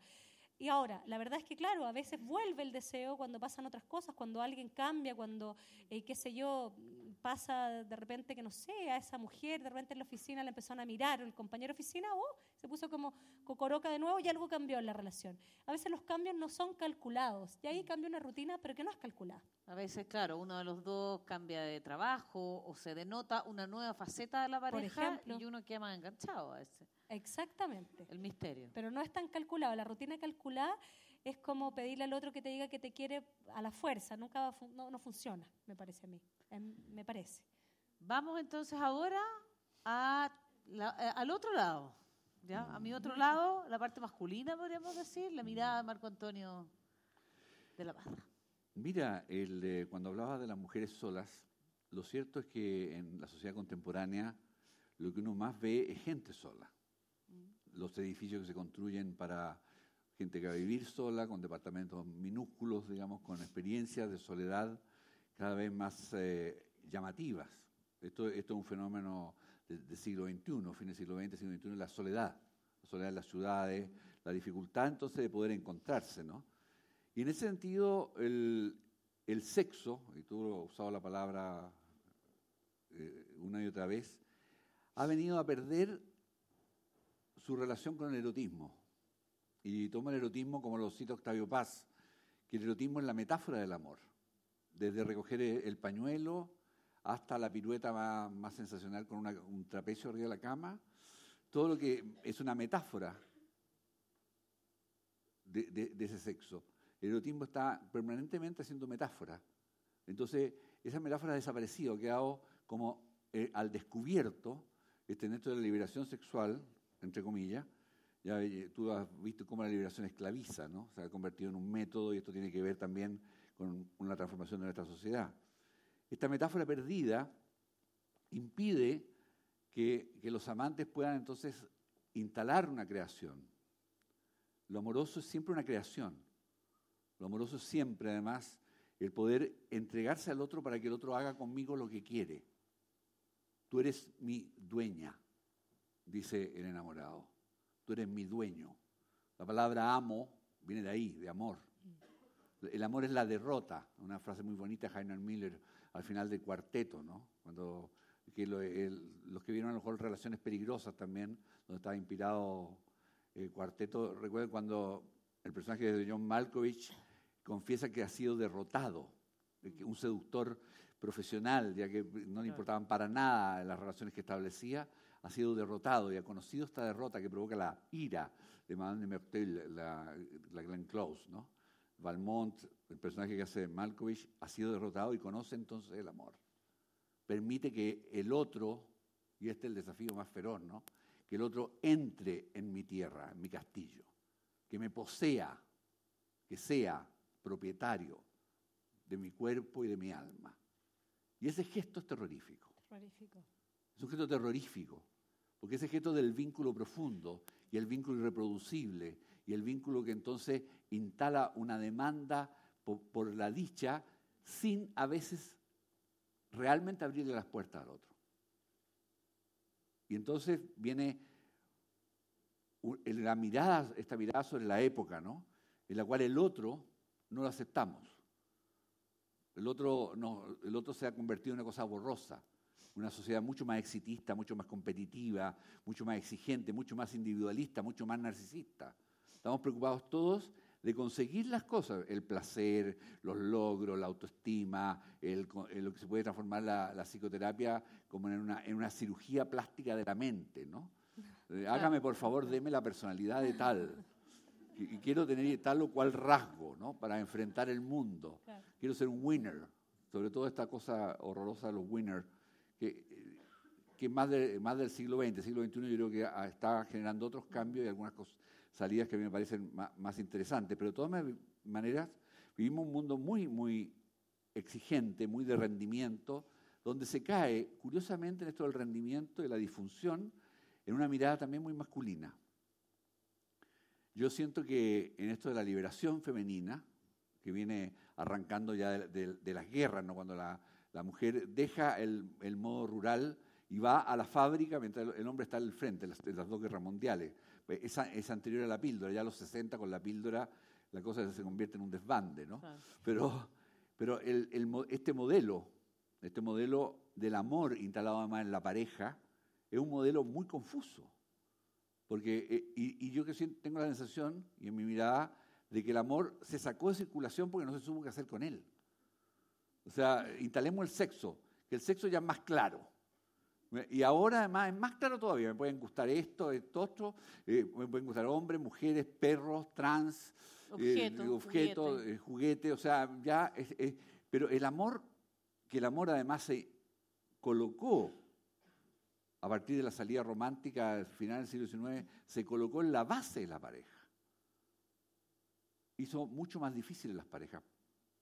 Y ahora, la verdad es que, claro, a veces vuelve el deseo cuando pasan otras cosas, cuando alguien cambia, cuando, eh, qué sé yo, pasa de repente que, no sé, a esa mujer, de repente en la oficina la empezaron a mirar, o el compañero de oficina, oh, se puso como cocoroca de nuevo y algo cambió en la relación. A veces los cambios no son calculados, y ahí cambia una rutina, pero que no es calculada. A veces, claro, uno de los dos cambia de trabajo o se denota una nueva faceta de la pareja ejemplo. y uno queda más enganchado a ese. Exactamente. El misterio. Pero no es tan calculado. La rutina calculada es como pedirle al otro que te diga que te quiere a la fuerza. Nunca va no, no funciona, me parece a mí. Em, me parece. Vamos entonces ahora a la- eh, al otro lado. ¿ya? A mi otro lado, la parte masculina, podríamos decir, la mirada de Marco Antonio de la Parra. Mira, el, eh, cuando hablabas de las mujeres solas, lo cierto es que en la sociedad contemporánea lo que uno más ve es gente sola. Los edificios que se construyen para gente que va a vivir sola, con departamentos minúsculos, digamos, con experiencias de soledad cada vez más eh, llamativas. Esto, es un fenómeno del siglo XXI, fin del siglo XX, siglo XXI, la soledad. La soledad en las ciudades, la dificultad entonces de poder encontrarse, ¿no? Y en ese sentido, el, el sexo, y tú has usado la palabra eh, una y otra vez, ha venido a perder su relación con el erotismo. Y toma el erotismo como lo cita Octavio Paz, que el erotismo es la metáfora del amor, desde recoger el pañuelo hasta la pirueta más, sensacional con un trapecio arriba de la cama, todo lo que es una metáfora de, ese sexo. El erotismo está permanentemente haciendo metáfora. Entonces, esa metáfora ha desaparecido, ha quedado como eh, al descubierto este, dentro de la liberación sexual, entre comillas. Ya eh, tú has visto cómo la liberación esclaviza, ¿no? Se ha convertido en un método y esto tiene que ver también con una transformación de nuestra sociedad. Esta metáfora perdida impide que, los amantes puedan entonces instalar una creación. Lo amoroso es siempre una creación. Lo amoroso es siempre, además, el poder entregarse al otro para que el otro haga conmigo lo que quiere. Tú eres mi dueña, dice el enamorado. Tú eres mi dueño. La palabra amo viene de ahí, de amor. El amor es la derrota, una frase muy bonita de Heiner Miller al final del cuarteto, ¿no? Cuando que los que vieron a lo mejor relaciones peligrosas también, donde estaba inspirado el cuarteto, recuerden cuando el personaje de John Malkovich confiesa que ha sido derrotado, un seductor profesional, ya que no le importaban para nada las relaciones que establecía, ha sido derrotado y ha conocido esta derrota que provoca la ira de Madame de Mertel, la, la Glenn Close, ¿no? Valmont, el personaje que hace Malkovich, ha sido derrotado y conoce entonces el amor. Permite que el otro, y este es el desafío más feroz, ¿no? que el otro entre en mi tierra, en mi castillo, que me posea, que sea propietario de mi cuerpo y de mi alma. Y ese gesto es terrorífico. terrorífico. Es un gesto terrorífico, porque ese gesto del vínculo profundo y el vínculo irreproducible y el vínculo que entonces instala una demanda por, la dicha sin a veces realmente abrirle las puertas al otro. Y entonces viene la mirada, esta mirada sobre la época, ¿no? En la cual el otro no lo aceptamos. El otro, no, el otro se ha convertido en una cosa borrosa, una sociedad mucho más exitista, mucho más competitiva, mucho más exigente, mucho más individualista, mucho más narcisista. Estamos preocupados todos de conseguir las cosas, el placer, los logros, la autoestima, lo que se puede transformar la, psicoterapia como en una, en una, cirugía plástica de la mente, ¿no? Eh, hágame, por favor, deme la personalidad de tal. Y, quiero tener tal o cual rasgo, ¿no? Para enfrentar el mundo. Quiero ser un winner. Sobre todo esta cosa horrorosa de los winners, que, que más, de, del siglo XX, siglo XXI, yo creo que está generando otros cambios y algunas salidas que a mí me parecen más, interesantes, pero de todas maneras vivimos un mundo muy, muy exigente, muy de rendimiento, donde se cae, curiosamente, en esto del rendimiento y la disfunción, en una mirada también muy masculina. Yo siento que en esto de la liberación femenina, que viene arrancando ya de, las guerras, ¿no? cuando la, mujer deja el, modo rural y va a la fábrica mientras el hombre está al frente, en las dos guerras mundiales es, anterior a la píldora, ya a los 60 con la píldora la cosa se convierte en un desbande, ¿no? Pero, pero este modelo, este modelo del amor instalado además en la pareja, es un modelo muy confuso. Porque, eh, y, yo que tengo la sensación, y en mi mirada, de que el amor se sacó de circulación porque no se supo qué hacer con él. O sea, instalemos el sexo, que el sexo ya es más claro. Y ahora además es más claro todavía, me pueden gustar esto, esto, otro, eh, me pueden gustar hombres, mujeres, perros, trans, eh, objetos, eh, juguetes, o sea, ya, pero el amor, que el amor además se colocó a partir de la salida romántica al final del siglo XIX, se colocó en la base de la pareja. Hizo mucho más difícil las parejas,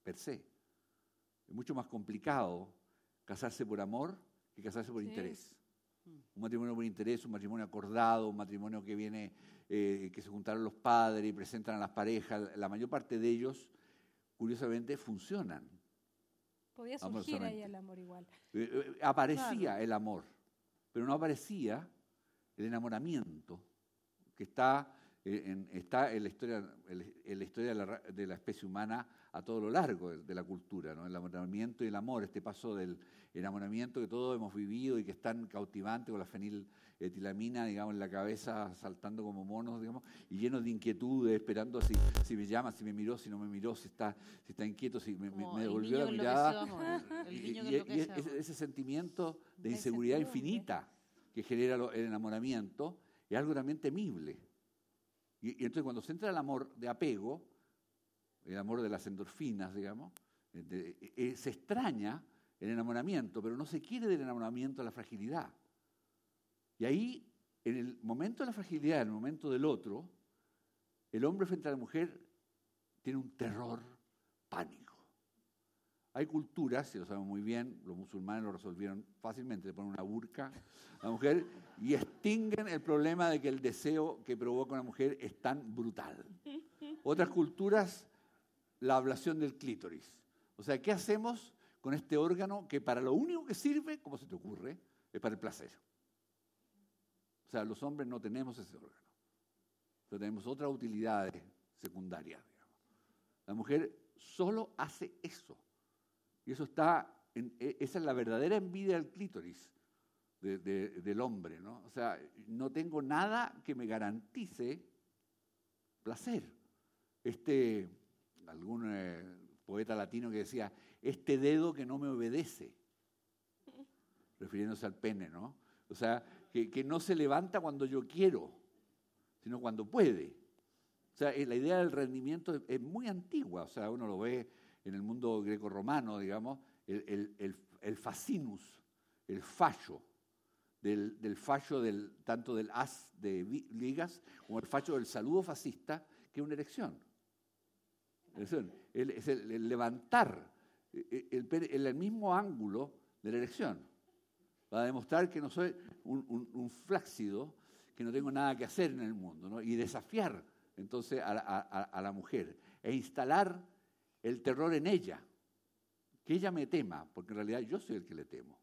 per se. Es mucho más complicado casarse por amor que casarse por interés. Un matrimonio por interés, un matrimonio acordado, un matrimonio que viene, eh, que se juntaron los padres y presentan a las parejas, la mayor parte de ellos, curiosamente, funcionan. Podía surgir ahí el amor igual. Eh, eh, aparecía el amor, pero no aparecía el enamoramiento que está eh, está en la historia, en la historia de, la, especie humana a todo lo largo de, la cultura, ¿no? el enamoramiento y el amor, este paso del enamoramiento que todos hemos vivido y que es tan cautivante con la feniletilamina, digamos, en la cabeza, saltando como monos, digamos, y llenos de inquietudes, esperando si, si me llama, si me miró, si no me miró, si está, si está inquieto, si me, devolvió la mirada. y, ese, sentimiento de inseguridad infinita que genera el enamoramiento es algo también temible. Y, entonces cuando se entra el amor de apego, el amor de las endorfinas, digamos, eh, eh, se extraña el enamoramiento, pero no se quiere del enamoramiento la fragilidad. Y ahí, en el momento de la fragilidad, en el momento del otro, el hombre frente a la mujer tiene un terror pánico. Hay culturas, si lo sabemos muy bien, los musulmanes lo resolvieron fácilmente, le ponen una burka a la mujer y extinguen el problema de que el deseo que provoca una mujer es tan brutal. Otras culturas, la ablación del clítoris. O sea, ¿qué hacemos con este órgano que para lo único que sirve, como se te ocurre, es para el placer? O sea, los hombres no tenemos ese órgano, pero tenemos otras utilidades secundarias. La mujer solo hace eso. Y eso está, e, esa es la verdadera envidia del clítoris del hombre, ¿no? O sea, no tengo nada que me garantice placer. Este, algún eh, poeta latino que decía, este dedo que no me obedece, refiriéndose al pene, ¿no? O sea, que, no se levanta cuando yo quiero, sino cuando puede. O sea, la idea del rendimiento es muy antigua, o sea, uno lo ve en el mundo greco-romano, digamos, el, fascinus, el fallo, del, fallo del, tanto del as de ligas como el fallo del saludo fascista, que es una erección. Es el, levantar e, e, el, el, mismo ángulo de la erección, para demostrar que no soy un, flácido, que no tengo nada que hacer en el mundo, y desafiar entonces a, a la mujer, e instalar el terror en ella, que ella me tema, porque en realidad yo soy el que le temo.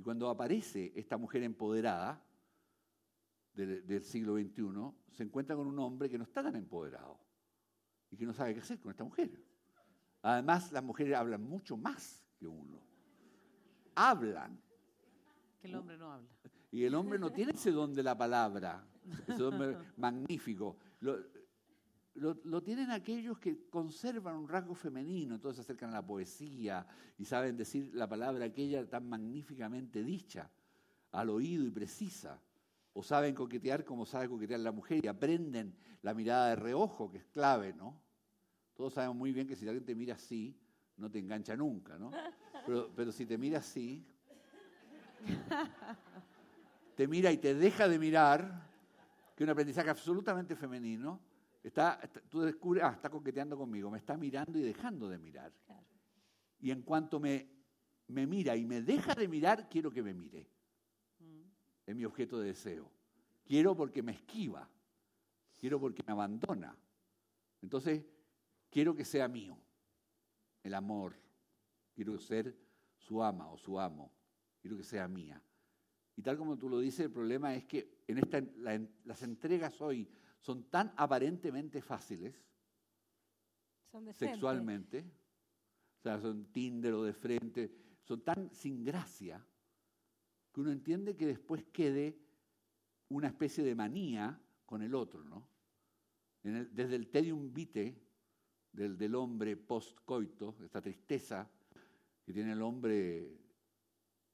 Y cuando aparece esta mujer empoderada del, siglo XXI, se encuentra con un hombre que no está tan empoderado y que no sabe qué hacer con esta mujer. Además, las mujeres hablan mucho más que uno. Hablan. Que el hombre no habla. Y el hombre no tiene ese don de la palabra, ese don magnífico lo, tienen aquellos que conservan un rasgo femenino, entonces se acercan a la poesía y saben decir la palabra aquella tan magníficamente dicha, al oído y precisa. O saben coquetear como sabe coquetear la mujer y aprenden la mirada de reojo, que es clave, ¿no? Todos sabemos muy bien que si alguien te mira así, no te engancha nunca, ¿no? Pero, pero si te mira así, te mira y te deja de mirar, que es un aprendizaje absolutamente femenino, Está, tú descubres, ah, está coqueteando conmigo, me está mirando y dejando de mirar. Y en cuanto me, me mira y me deja de mirar, quiero que me mire. Es mi objeto de deseo. Quiero porque me esquiva. Quiero porque me abandona. Entonces, quiero que sea mío. El amor. Quiero ser su ama o su amo. Quiero que sea mía. Y tal como tú lo dices, el problema es que en esta, las entregas hoy son tan aparentemente fáciles sexualmente, o sea, son Tinder o de frente, son tan sin gracia que uno entiende que después quede una especie de manía con el otro, ¿no? desde el tedium vitae del, del hombre post-coito, esta tristeza que tiene el hombre,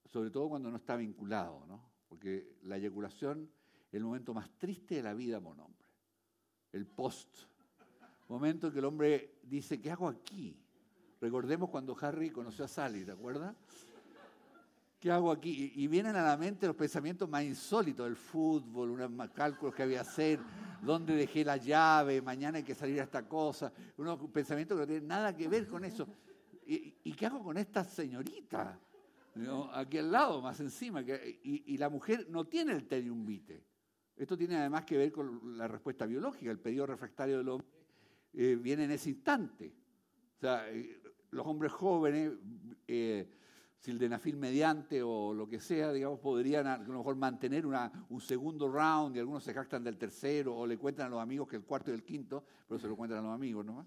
sobre todo cuando no está vinculado, ¿no? Porque la eyaculación es el momento más triste de la vida para un hombre el post. Momento que el hombre dice, ¿qué hago aquí? Recordemos cuando Harry conoció a Sally, ¿te acuerdas? ¿Qué hago aquí? Y, vienen a la mente los pensamientos más insólitos, el fútbol, unos cálculos que había que hacer, dónde dejé la llave, mañana hay que salir a esta cosa, unos pensamientos que no tienen nada que ver con eso. ¿Y, qué hago con esta señorita? Aquí al lado, más encima. y, la mujer no tiene el tedium vitae. Esto tiene además que ver con la respuesta biológica. El periodo refractario del hombre eh, viene en ese instante. O sea, eh, los hombres jóvenes eh, sildenafil mediante o lo que sea, digamos, podrían a lo mejor mantener un segundo round y algunos se jactan del tercero o le cuentan a los amigos que el cuarto y el quinto, pero se lo cuentan a los amigos, ¿no?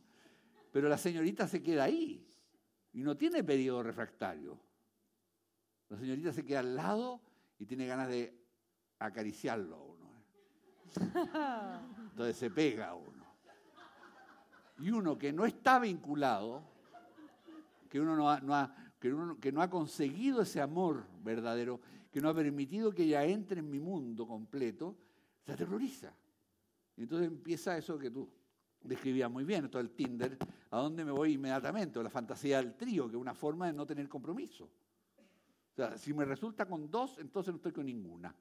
Pero la señorita se queda ahí y no tiene periodo refractario. La señorita se queda al lado y tiene ganas de acariciarlo a uno. ¿eh? Entonces se pega a uno. Y uno que no está vinculado, que uno no no ha que, no ha conseguido ese amor verdadero, que no ha permitido que ella entre en mi mundo completo, se aterroriza. Y entonces empieza eso que tú describías muy bien, todo el Tinder, a dónde me voy inmediatamente, o la fantasía del trío, que es una forma de no tener compromiso. O sea, si me resulta con dos, entonces no estoy con ninguna.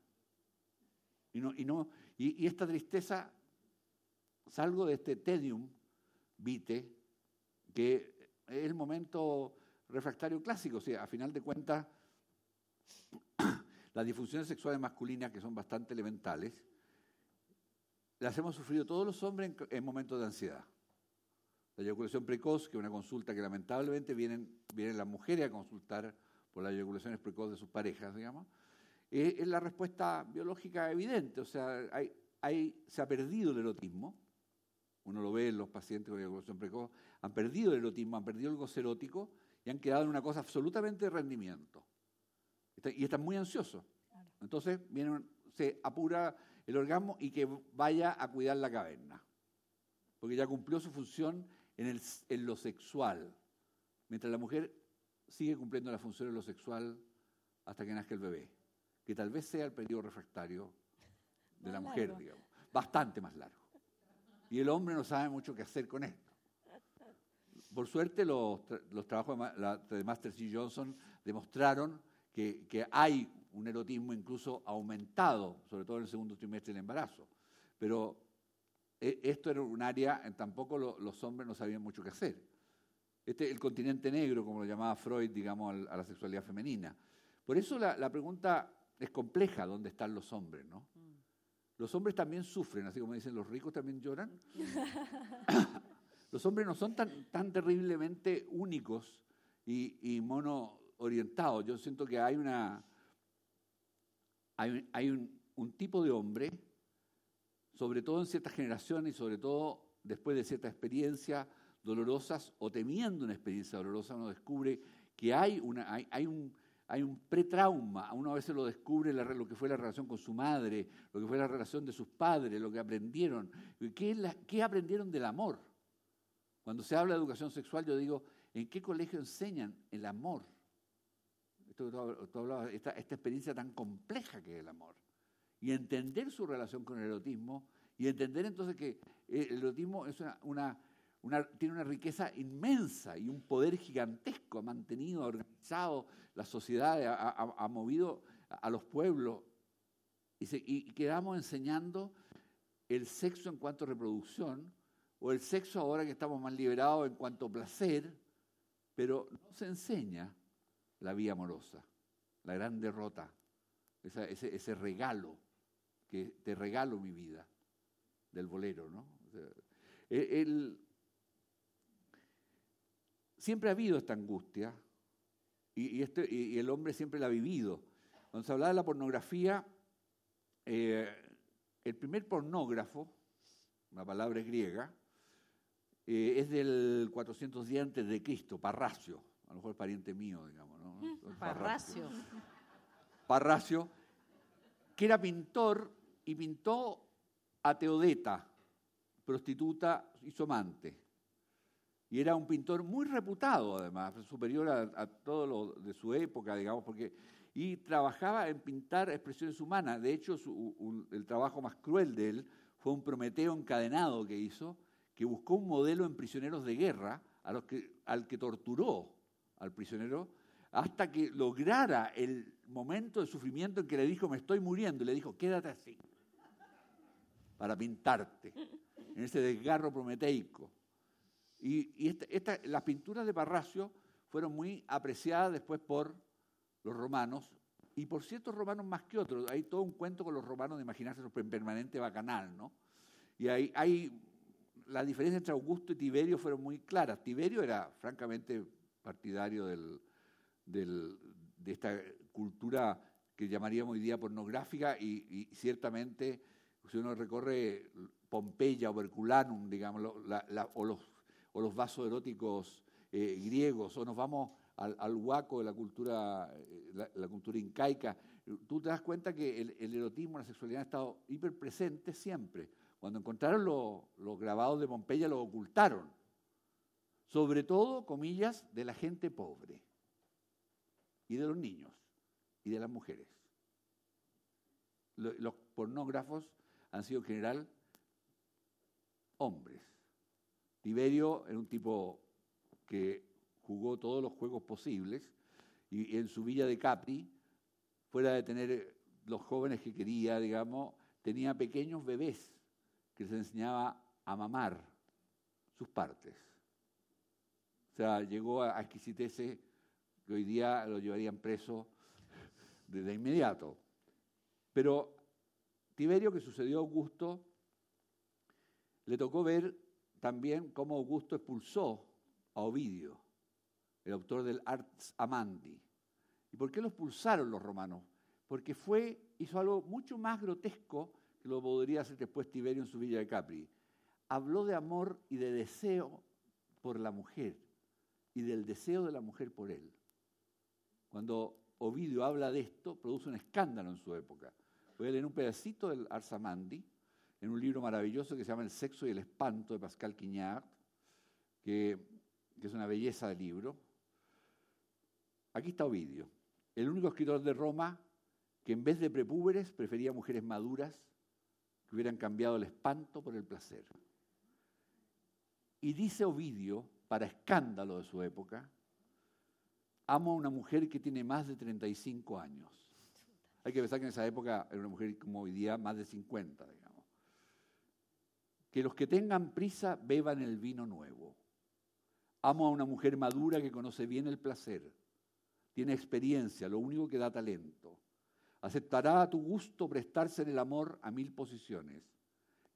Y, no, y, no, y, y esta tristeza, salgo de este tedium vite, que es el momento refractario clásico. O sea, a final de cuentas, las disfunciones sexuales masculinas, que son bastante elementales, las hemos sufrido todos los hombres en, momentos de ansiedad. La eyaculación precoz, que es una consulta que lamentablemente vienen, vienen las mujeres a consultar por las eyaculaciones precoz de sus parejas, digamos, eh, es la respuesta biológica evidente. O sea, hay, se ha perdido el erotismo. Uno lo ve en los pacientes con eyaculación precoz. Han perdido el erotismo, han perdido el goce erótico y han quedado en una cosa absolutamente de rendimiento. Y están muy ansiosos. Entonces se apura el orgasmo y que vaya a cuidar la caverna. Porque ya cumplió su función en, en lo sexual. Mientras la mujer sigue cumpliendo la función en lo sexual hasta que nazca el bebé. Que tal vez sea el periodo refractario de la mujer, digamos. Bastante más largo. Y el hombre no sabe mucho qué hacer con esto. Por suerte, los, trabajos de, Master C. Johnson demostraron que, hay un erotismo incluso aumentado, sobre todo en el segundo trimestre del embarazo. Pero e, esto era un área, en tampoco los hombres no sabían mucho qué hacer. Este, el continente negro, como lo llamaba Freud, digamos, a la sexualidad femenina. Por eso la, la pregunta es compleja, ¿dónde están los hombres? ¿no? Mm. Los hombres también sufren, así como dicen, los ricos también lloran. los hombres no son tan, tan terriblemente únicos y, mono orientados. Yo siento que hay una hay, un, tipo de hombre, sobre todo en ciertas generaciones y sobre todo después de ciertas experiencias dolorosas o temiendo una experiencia dolorosa, uno descubre que hay, una, hay, un, hay un pretrauma. Uno a veces lo descubre lo que fue la relación con su madre, lo que fue la relación de sus padres, lo que aprendieron. ¿Qué, qué aprendieron del amor? Cuando se habla de educación sexual, yo digo, ¿en qué colegio enseñan el amor? esta, experiencia tan compleja que es el amor. Y entender su relación con el erotismo y entender entonces que el erotismo tiene una riqueza inmensa y un poder gigantesco, ha mantenido, ha organizado la sociedad, ha, movido a, los pueblos. Y, y quedamos enseñando el sexo en cuanto a reproducción o el sexo ahora que estamos más liberados en cuanto a placer, pero no se enseña la vía amorosa, la gran derrota, ese, regalo, que te regalo mi vida, del bolero, ¿no? siempre ha habido esta angustia y, este, y, el hombre siempre la ha vivido. Cuando se hablaba de la pornografía, eh, el primer pornógrafo, una palabra griega, eh, es del 410 antes de Cristo, Parracio, a lo mejor es pariente mío, digamos, ¿no? Parracio. Parracio, que era pintor y pintó a Teodeta, prostituta y su amante. Y era un pintor muy reputado, además, superior a, todo lo de su época, digamos, porque y trabajaba en pintar expresiones humanas. De hecho, el trabajo más cruel de él fue un Prometeo encadenado que hizo, que buscó un modelo en prisioneros de guerra al que torturó al prisionero hasta que lograra el momento de sufrimiento en que le dijo, me estoy muriendo, y le dijo, quédate así, para pintarte, en ese desgarro prometeico. Y, las pinturas de Parracio fueron muy apreciadas después por los romanos, y por ciertos romanos más que otros. Hay todo un cuento con los romanos de imaginarse su permanente bacanal, ¿no? Y hay la diferencia entre Augusto y Tiberio fueron muy claras. Tiberio era francamente partidario del, de esta cultura que llamaríamos hoy día pornográfica y, ciertamente si uno recorre Pompeya o Herculanum, digamos, o, los, o los vasos eróticos eh, griegos, o nos vamos al, al huaco de la cultura, eh, la, cultura incaica, tú te das cuenta que el, erotismo, la sexualidad han estado hiper presentes siempre. Cuando encontraron los grabados de Pompeya los ocultaron. Sobre todo, comillas, de la gente pobre y de los niños y de las mujeres. Los pornógrafos han sido en general hombres. Tiberio era un tipo que jugó todos los juegos posibles y en su villa de Capri, fuera de tener los jóvenes que quería, digamos, tenía pequeños bebés que les enseñaba a mamar sus partes. O sea, llegó a exquisitece que hoy día lo llevarían preso de inmediato. Pero Tiberio, que sucedió a Augusto, le tocó ver también cómo Augusto expulsó a Ovidio, el autor del Arts Amandi. ¿Y por qué lo expulsaron los romanos? Porque fue, hizo algo mucho más grotesco lo podría hacer después Tiberio en su villa de Capri. Habló de amor y de deseo por la mujer y del deseo de la mujer por él. Cuando Ovidio habla de esto, produce un escándalo en su época. Voy a leer un pedacito del Arsamandi en un libro maravilloso que se llama El sexo y el espanto de Pascal Quignard, que, que es una belleza de libro. Aquí está Ovidio, el único escritor de Roma que en vez de prepúberes prefería mujeres maduras que hubieran cambiado el espanto por el placer. Y dice Ovidio, para escándalo de su época, amo a una mujer que tiene más de 35 años. Hay que pensar que en esa época era una mujer como hoy día más de 50, digamos. Que los que tengan prisa beban el vino nuevo. Amo a una mujer madura que conoce bien el placer, tiene experiencia, lo único que da talento. Aceptará a tu gusto prestarse en el amor a mil posiciones.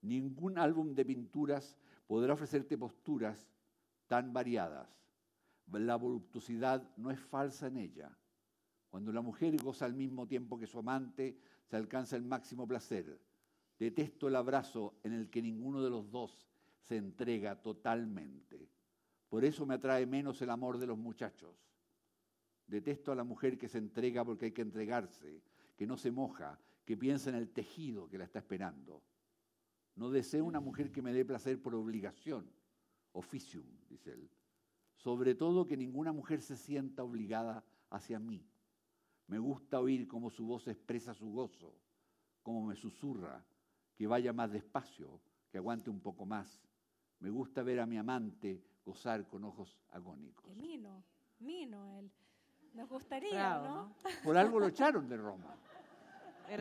Ningún álbum de pinturas podrá ofrecerte posturas tan variadas la voluptuosidad no es falsa en ella. Cuando la mujer goza al mismo tiempo que su amante, se alcanza el máximo placer. Detesto el abrazo en el que ninguno de los dos se entrega totalmente. Por eso me atrae menos el amor de los muchachos. Detesto a la mujer que se entrega porque hay que entregarse, que no se moja, que piensa en el tejido que la está esperando. No deseo una mujer que me dé placer por obligación, officium, dice él sobre todo que ninguna mujer se sienta obligada hacia mí. Me gusta oír cómo su voz expresa su gozo, cómo me susurra, que vaya más despacio, que aguante un poco más. Me gusta ver a mi amante gozar con ojos agónicos. Qué mino, mino él. Nos gustaría, ¿no? Por algo lo echaron de Roma.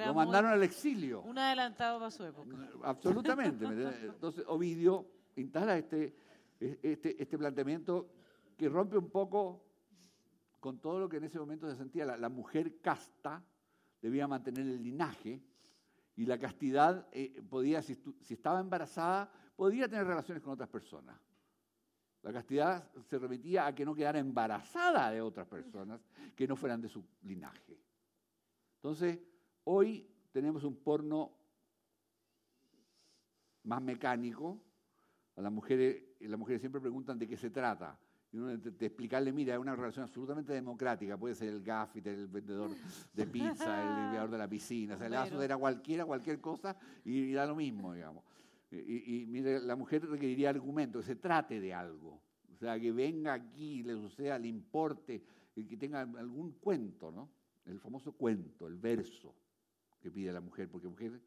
Lo mandaron al exilio. Un adelantado para su época. Absolutamente. Entonces Ovidio instala este, este, este planteamiento que rompe un poco con todo lo que en ese momento se sentía. La, mujer casta debía mantener el linaje y la castidad eh, podía, si, estaba embarazada, podía tener relaciones con otras personas. La castidad se remitía a que no quedara embarazada de otras personas que no fueran de su linaje. Entonces, hoy tenemos un porno más mecánico. A las mujeres, las mujeres siempre preguntan de qué se trata y uno de, explicarle, mira, es una relación absolutamente democrática, puede ser el gaffiter, el vendedor de pizza, el limpiador de la piscina, o sea, le va a suceder a cualquiera, cualquier cosa y, da lo mismo, digamos. Y, mire, la mujer requeriría argumento, que se trate de algo, o sea, que venga aquí, le suceda, le importe, y que tenga algún cuento, ¿no? El famoso cuento, el verso que pide la mujer, porque la mujer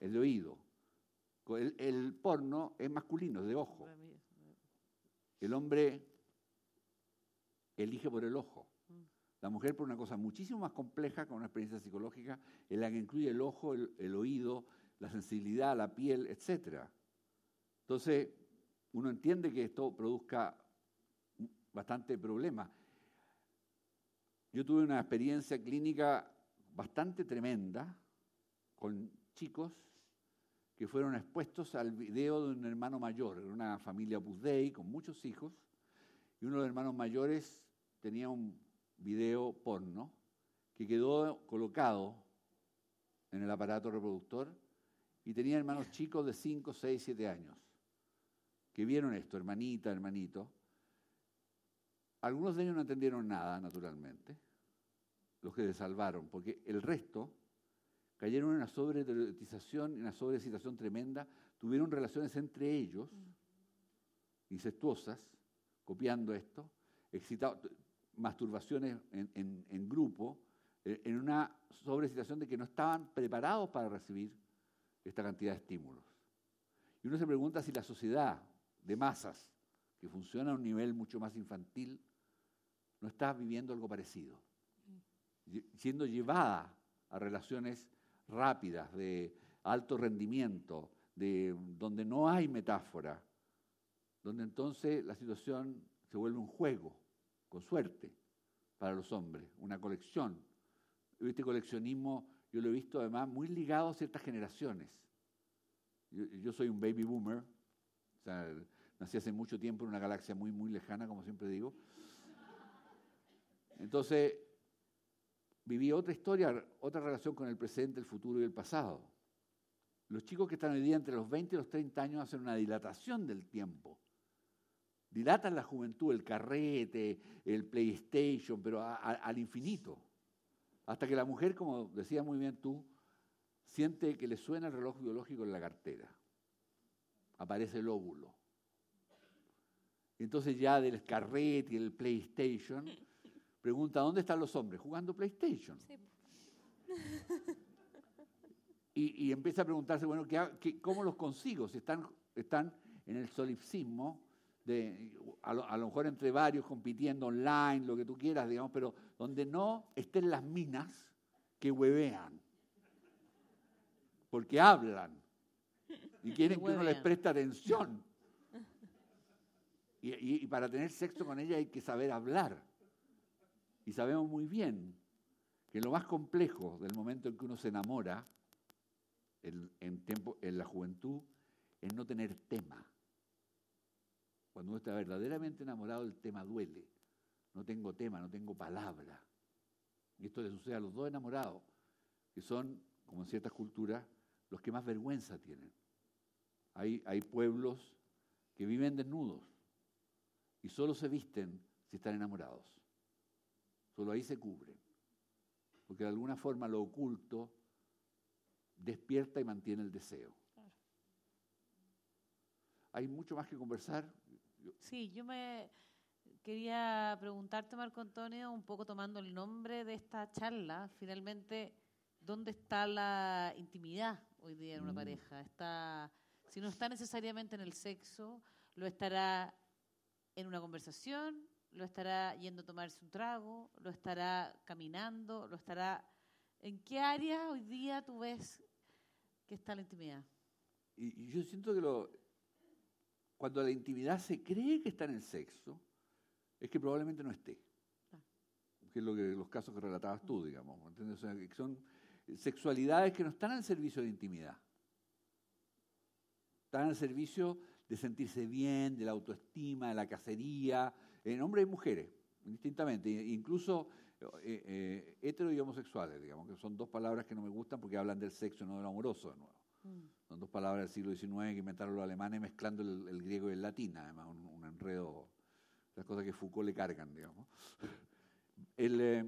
es de oído. El, el porno es masculino, es de ojo. El hombre elige por el ojo. Mm. La mujer por una cosa muchísimo más compleja, con una experiencia psicológica, en la que incluye el ojo, el, oído, la sensibilidad, la piel, etc. Entonces, uno entiende que esto produzca bastante problema. Yo tuve una experiencia clínica bastante tremenda con chicos que fueron expuestos al video de un hermano mayor, en una familia Buzdei con muchos hijos, y uno de los hermanos mayores tenía un video porno que quedó colocado en el aparato reproductor y tenía hermanos chicos de 5, 6, 7 años, que vieron esto, hermanita, hermanito. Algunos de ellos no entendieron nada, naturalmente, los que se salvaron, porque el resto cayeron en una sobreterotización, en una sobrecitación tremenda, tuvieron relaciones entre ellos, incestuosas, copiando esto, masturbaciones en, grupo, eh, en una sobrecitación de que no estaban preparados para recibir esta cantidad de estímulos. Y uno se pregunta si la sociedad de masas, que funciona a un nivel mucho más infantil, no está viviendo algo parecido, siendo llevada a relaciones rápidas, de alto rendimiento, de donde no hay metáfora, donde entonces la situación se vuelve un juego, con suerte, para los hombres, una colección. Este coleccionismo yo lo he visto además muy ligado a ciertas generaciones. Yo, soy un baby boomer, nací hace mucho tiempo en una galaxia muy, muy lejana, como siempre digo. Entonces, viví otra historia, otra relación con el presente, el futuro y el pasado. Los chicos que están hoy día entre los 20 y los 30 años hacen una dilatación del tiempo. Dilatan la juventud, el carrete, el PlayStation, pero al infinito. Hasta que la mujer, como decía muy bien tú, siente que le suena el reloj biológico en la cartera. Aparece el óvulo. entonces ya del carrete y el PlayStation, pregunta, ¿dónde están los hombres? Jugando PlayStation. Y, empieza a preguntarse, bueno, ¿qué, cómo los consigo? Si están, están en el solipsismo, de, a, lo, mejor entre varios compitiendo online, lo que tú quieras, digamos, pero donde no estén las minas que huevean. Porque hablan y quieren que uno les preste atención. y, para tener sexo con ella hay que saber hablar. Y sabemos muy bien que lo más complejo del momento en que uno se enamora, en, tiempo, en la juventud, es no tener tema. Cuando uno está verdaderamente enamorado, el tema duele. No tengo tema, no tengo palabra. Y esto le sucede a los dos enamorados, que son, como en ciertas culturas, los que más vergüenza tienen. Hay, hay pueblos que viven desnudos y solo se visten si están enamorados. Solo ahí se cubren. Porque de alguna forma lo oculto despierta y mantiene el deseo. Hay mucho más que conversar. Sí, yo me quería preguntarte, Marco Antonio, un poco tomando el nombre de esta charla, finalmente, ¿dónde está la intimidad hoy día en una mm. pareja? Está, si no está necesariamente en el sexo, lo estará en una conversación, lo estará yendo a tomarse un trago, lo estará caminando, lo estará... ¿En qué área hoy día tú ves que está la intimidad? Y, yo siento que lo, cuando la intimidad se cree que está en el sexo, es que probablemente no esté. Ah. Que es lo que los casos que relatabas tú, digamos. ¿entiendes? que son sexualidades que no están al servicio de intimidad. Están al servicio de sentirse bien, de la autoestima, de la cacería, en hombres y mujeres, indistintamente, incluso eh, eh, hetero y homosexuales, digamos, que son dos palabras que no me gustan porque hablan del sexo, no del amoroso de nuevo. Mm. Son dos palabras del siglo XIX que inventaron los alemanes mezclando el, griego y el latín, además, un, enredo, las cosas que Foucault le cargan, digamos. Eh,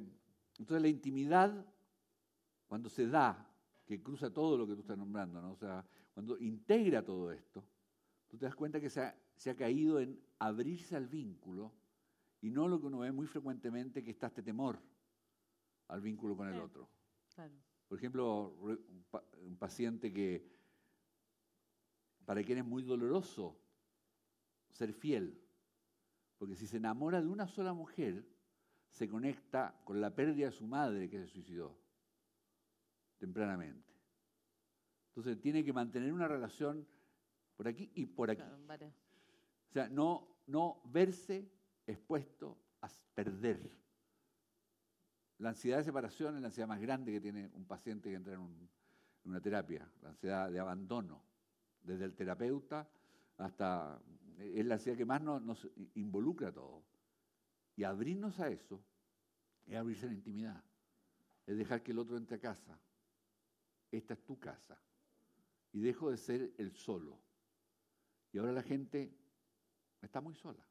entonces la intimidad, cuando se da, que cruza todo lo que tú estás nombrando, ¿no? o sea, cuando integra todo esto, tú te das cuenta que se ha, se ha caído en abrirse al vínculo y no lo que uno ve muy frecuentemente, que está este temor al vínculo con el otro. Por ejemplo, un paciente que para quien es muy doloroso ser fiel, porque si se enamora de una sola mujer, se conecta con la pérdida de su madre que se suicidó tempranamente. Entonces tiene que mantener una relación por aquí y por aquí. O sea, no, no verse expuesto a perder. La ansiedad de separación es la ansiedad más grande que tiene un paciente que entra en, una terapia, la ansiedad de abandono, desde el terapeuta hasta... Es la ansiedad que más nos, involucra a todos. Y abrirnos a eso es abrirse a la intimidad. es dejar que el otro entre a casa. Esta es tu casa. Y dejo de ser el solo. Y ahora la gente está muy sola.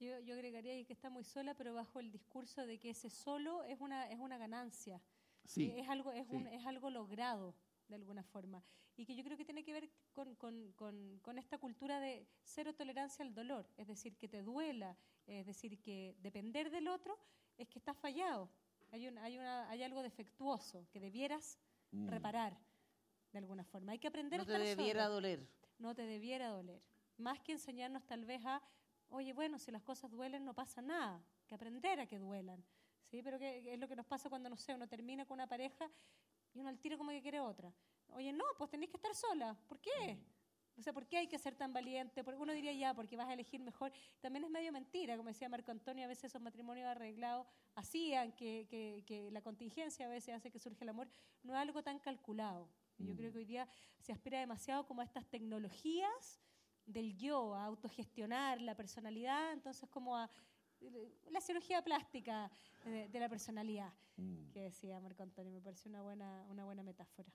Yo, yo agregaría que está muy sola, pero bajo el discurso de que ese solo es una, es una ganancia. Sí, es, algo, es, sí. un, es algo logrado de alguna forma. Y que yo creo que tiene que ver con, con, con, con esta cultura de cero tolerancia al dolor. Es decir, que te duela, es decir, que depender del otro es que estás fallado. Hay, un, hay, una, hay algo defectuoso que debieras Mm. reparar de alguna forma. Hay que aprender No a te estar debiera solo. doler. No te debiera doler. Más que enseñarnos tal vez a, oye, bueno, si las cosas duelen no pasa nada, que aprender a que duelan. ¿sí? Pero que es lo que nos pasa cuando, no sé, uno termina con una pareja y uno al tiro como que quiere otra. Oye, no, pues tenés que estar sola. ¿Por qué? O sea, ¿por qué hay que ser tan valiente? Porque uno diría ya, porque vas a elegir mejor. También es medio mentira, como decía Marco Antonio, a veces esos matrimonios arreglados hacían que, que, que la contingencia a veces hace que surge el amor. No es algo tan calculado. Yo Mm. creo que hoy día se aspira demasiado como a estas tecnologías del yo, a autogestionar la personalidad, entonces como a eh, la cirugía plástica de, de la personalidad, Mm. que decía Marco Antonio, me pareció una buena, una buena metáfora.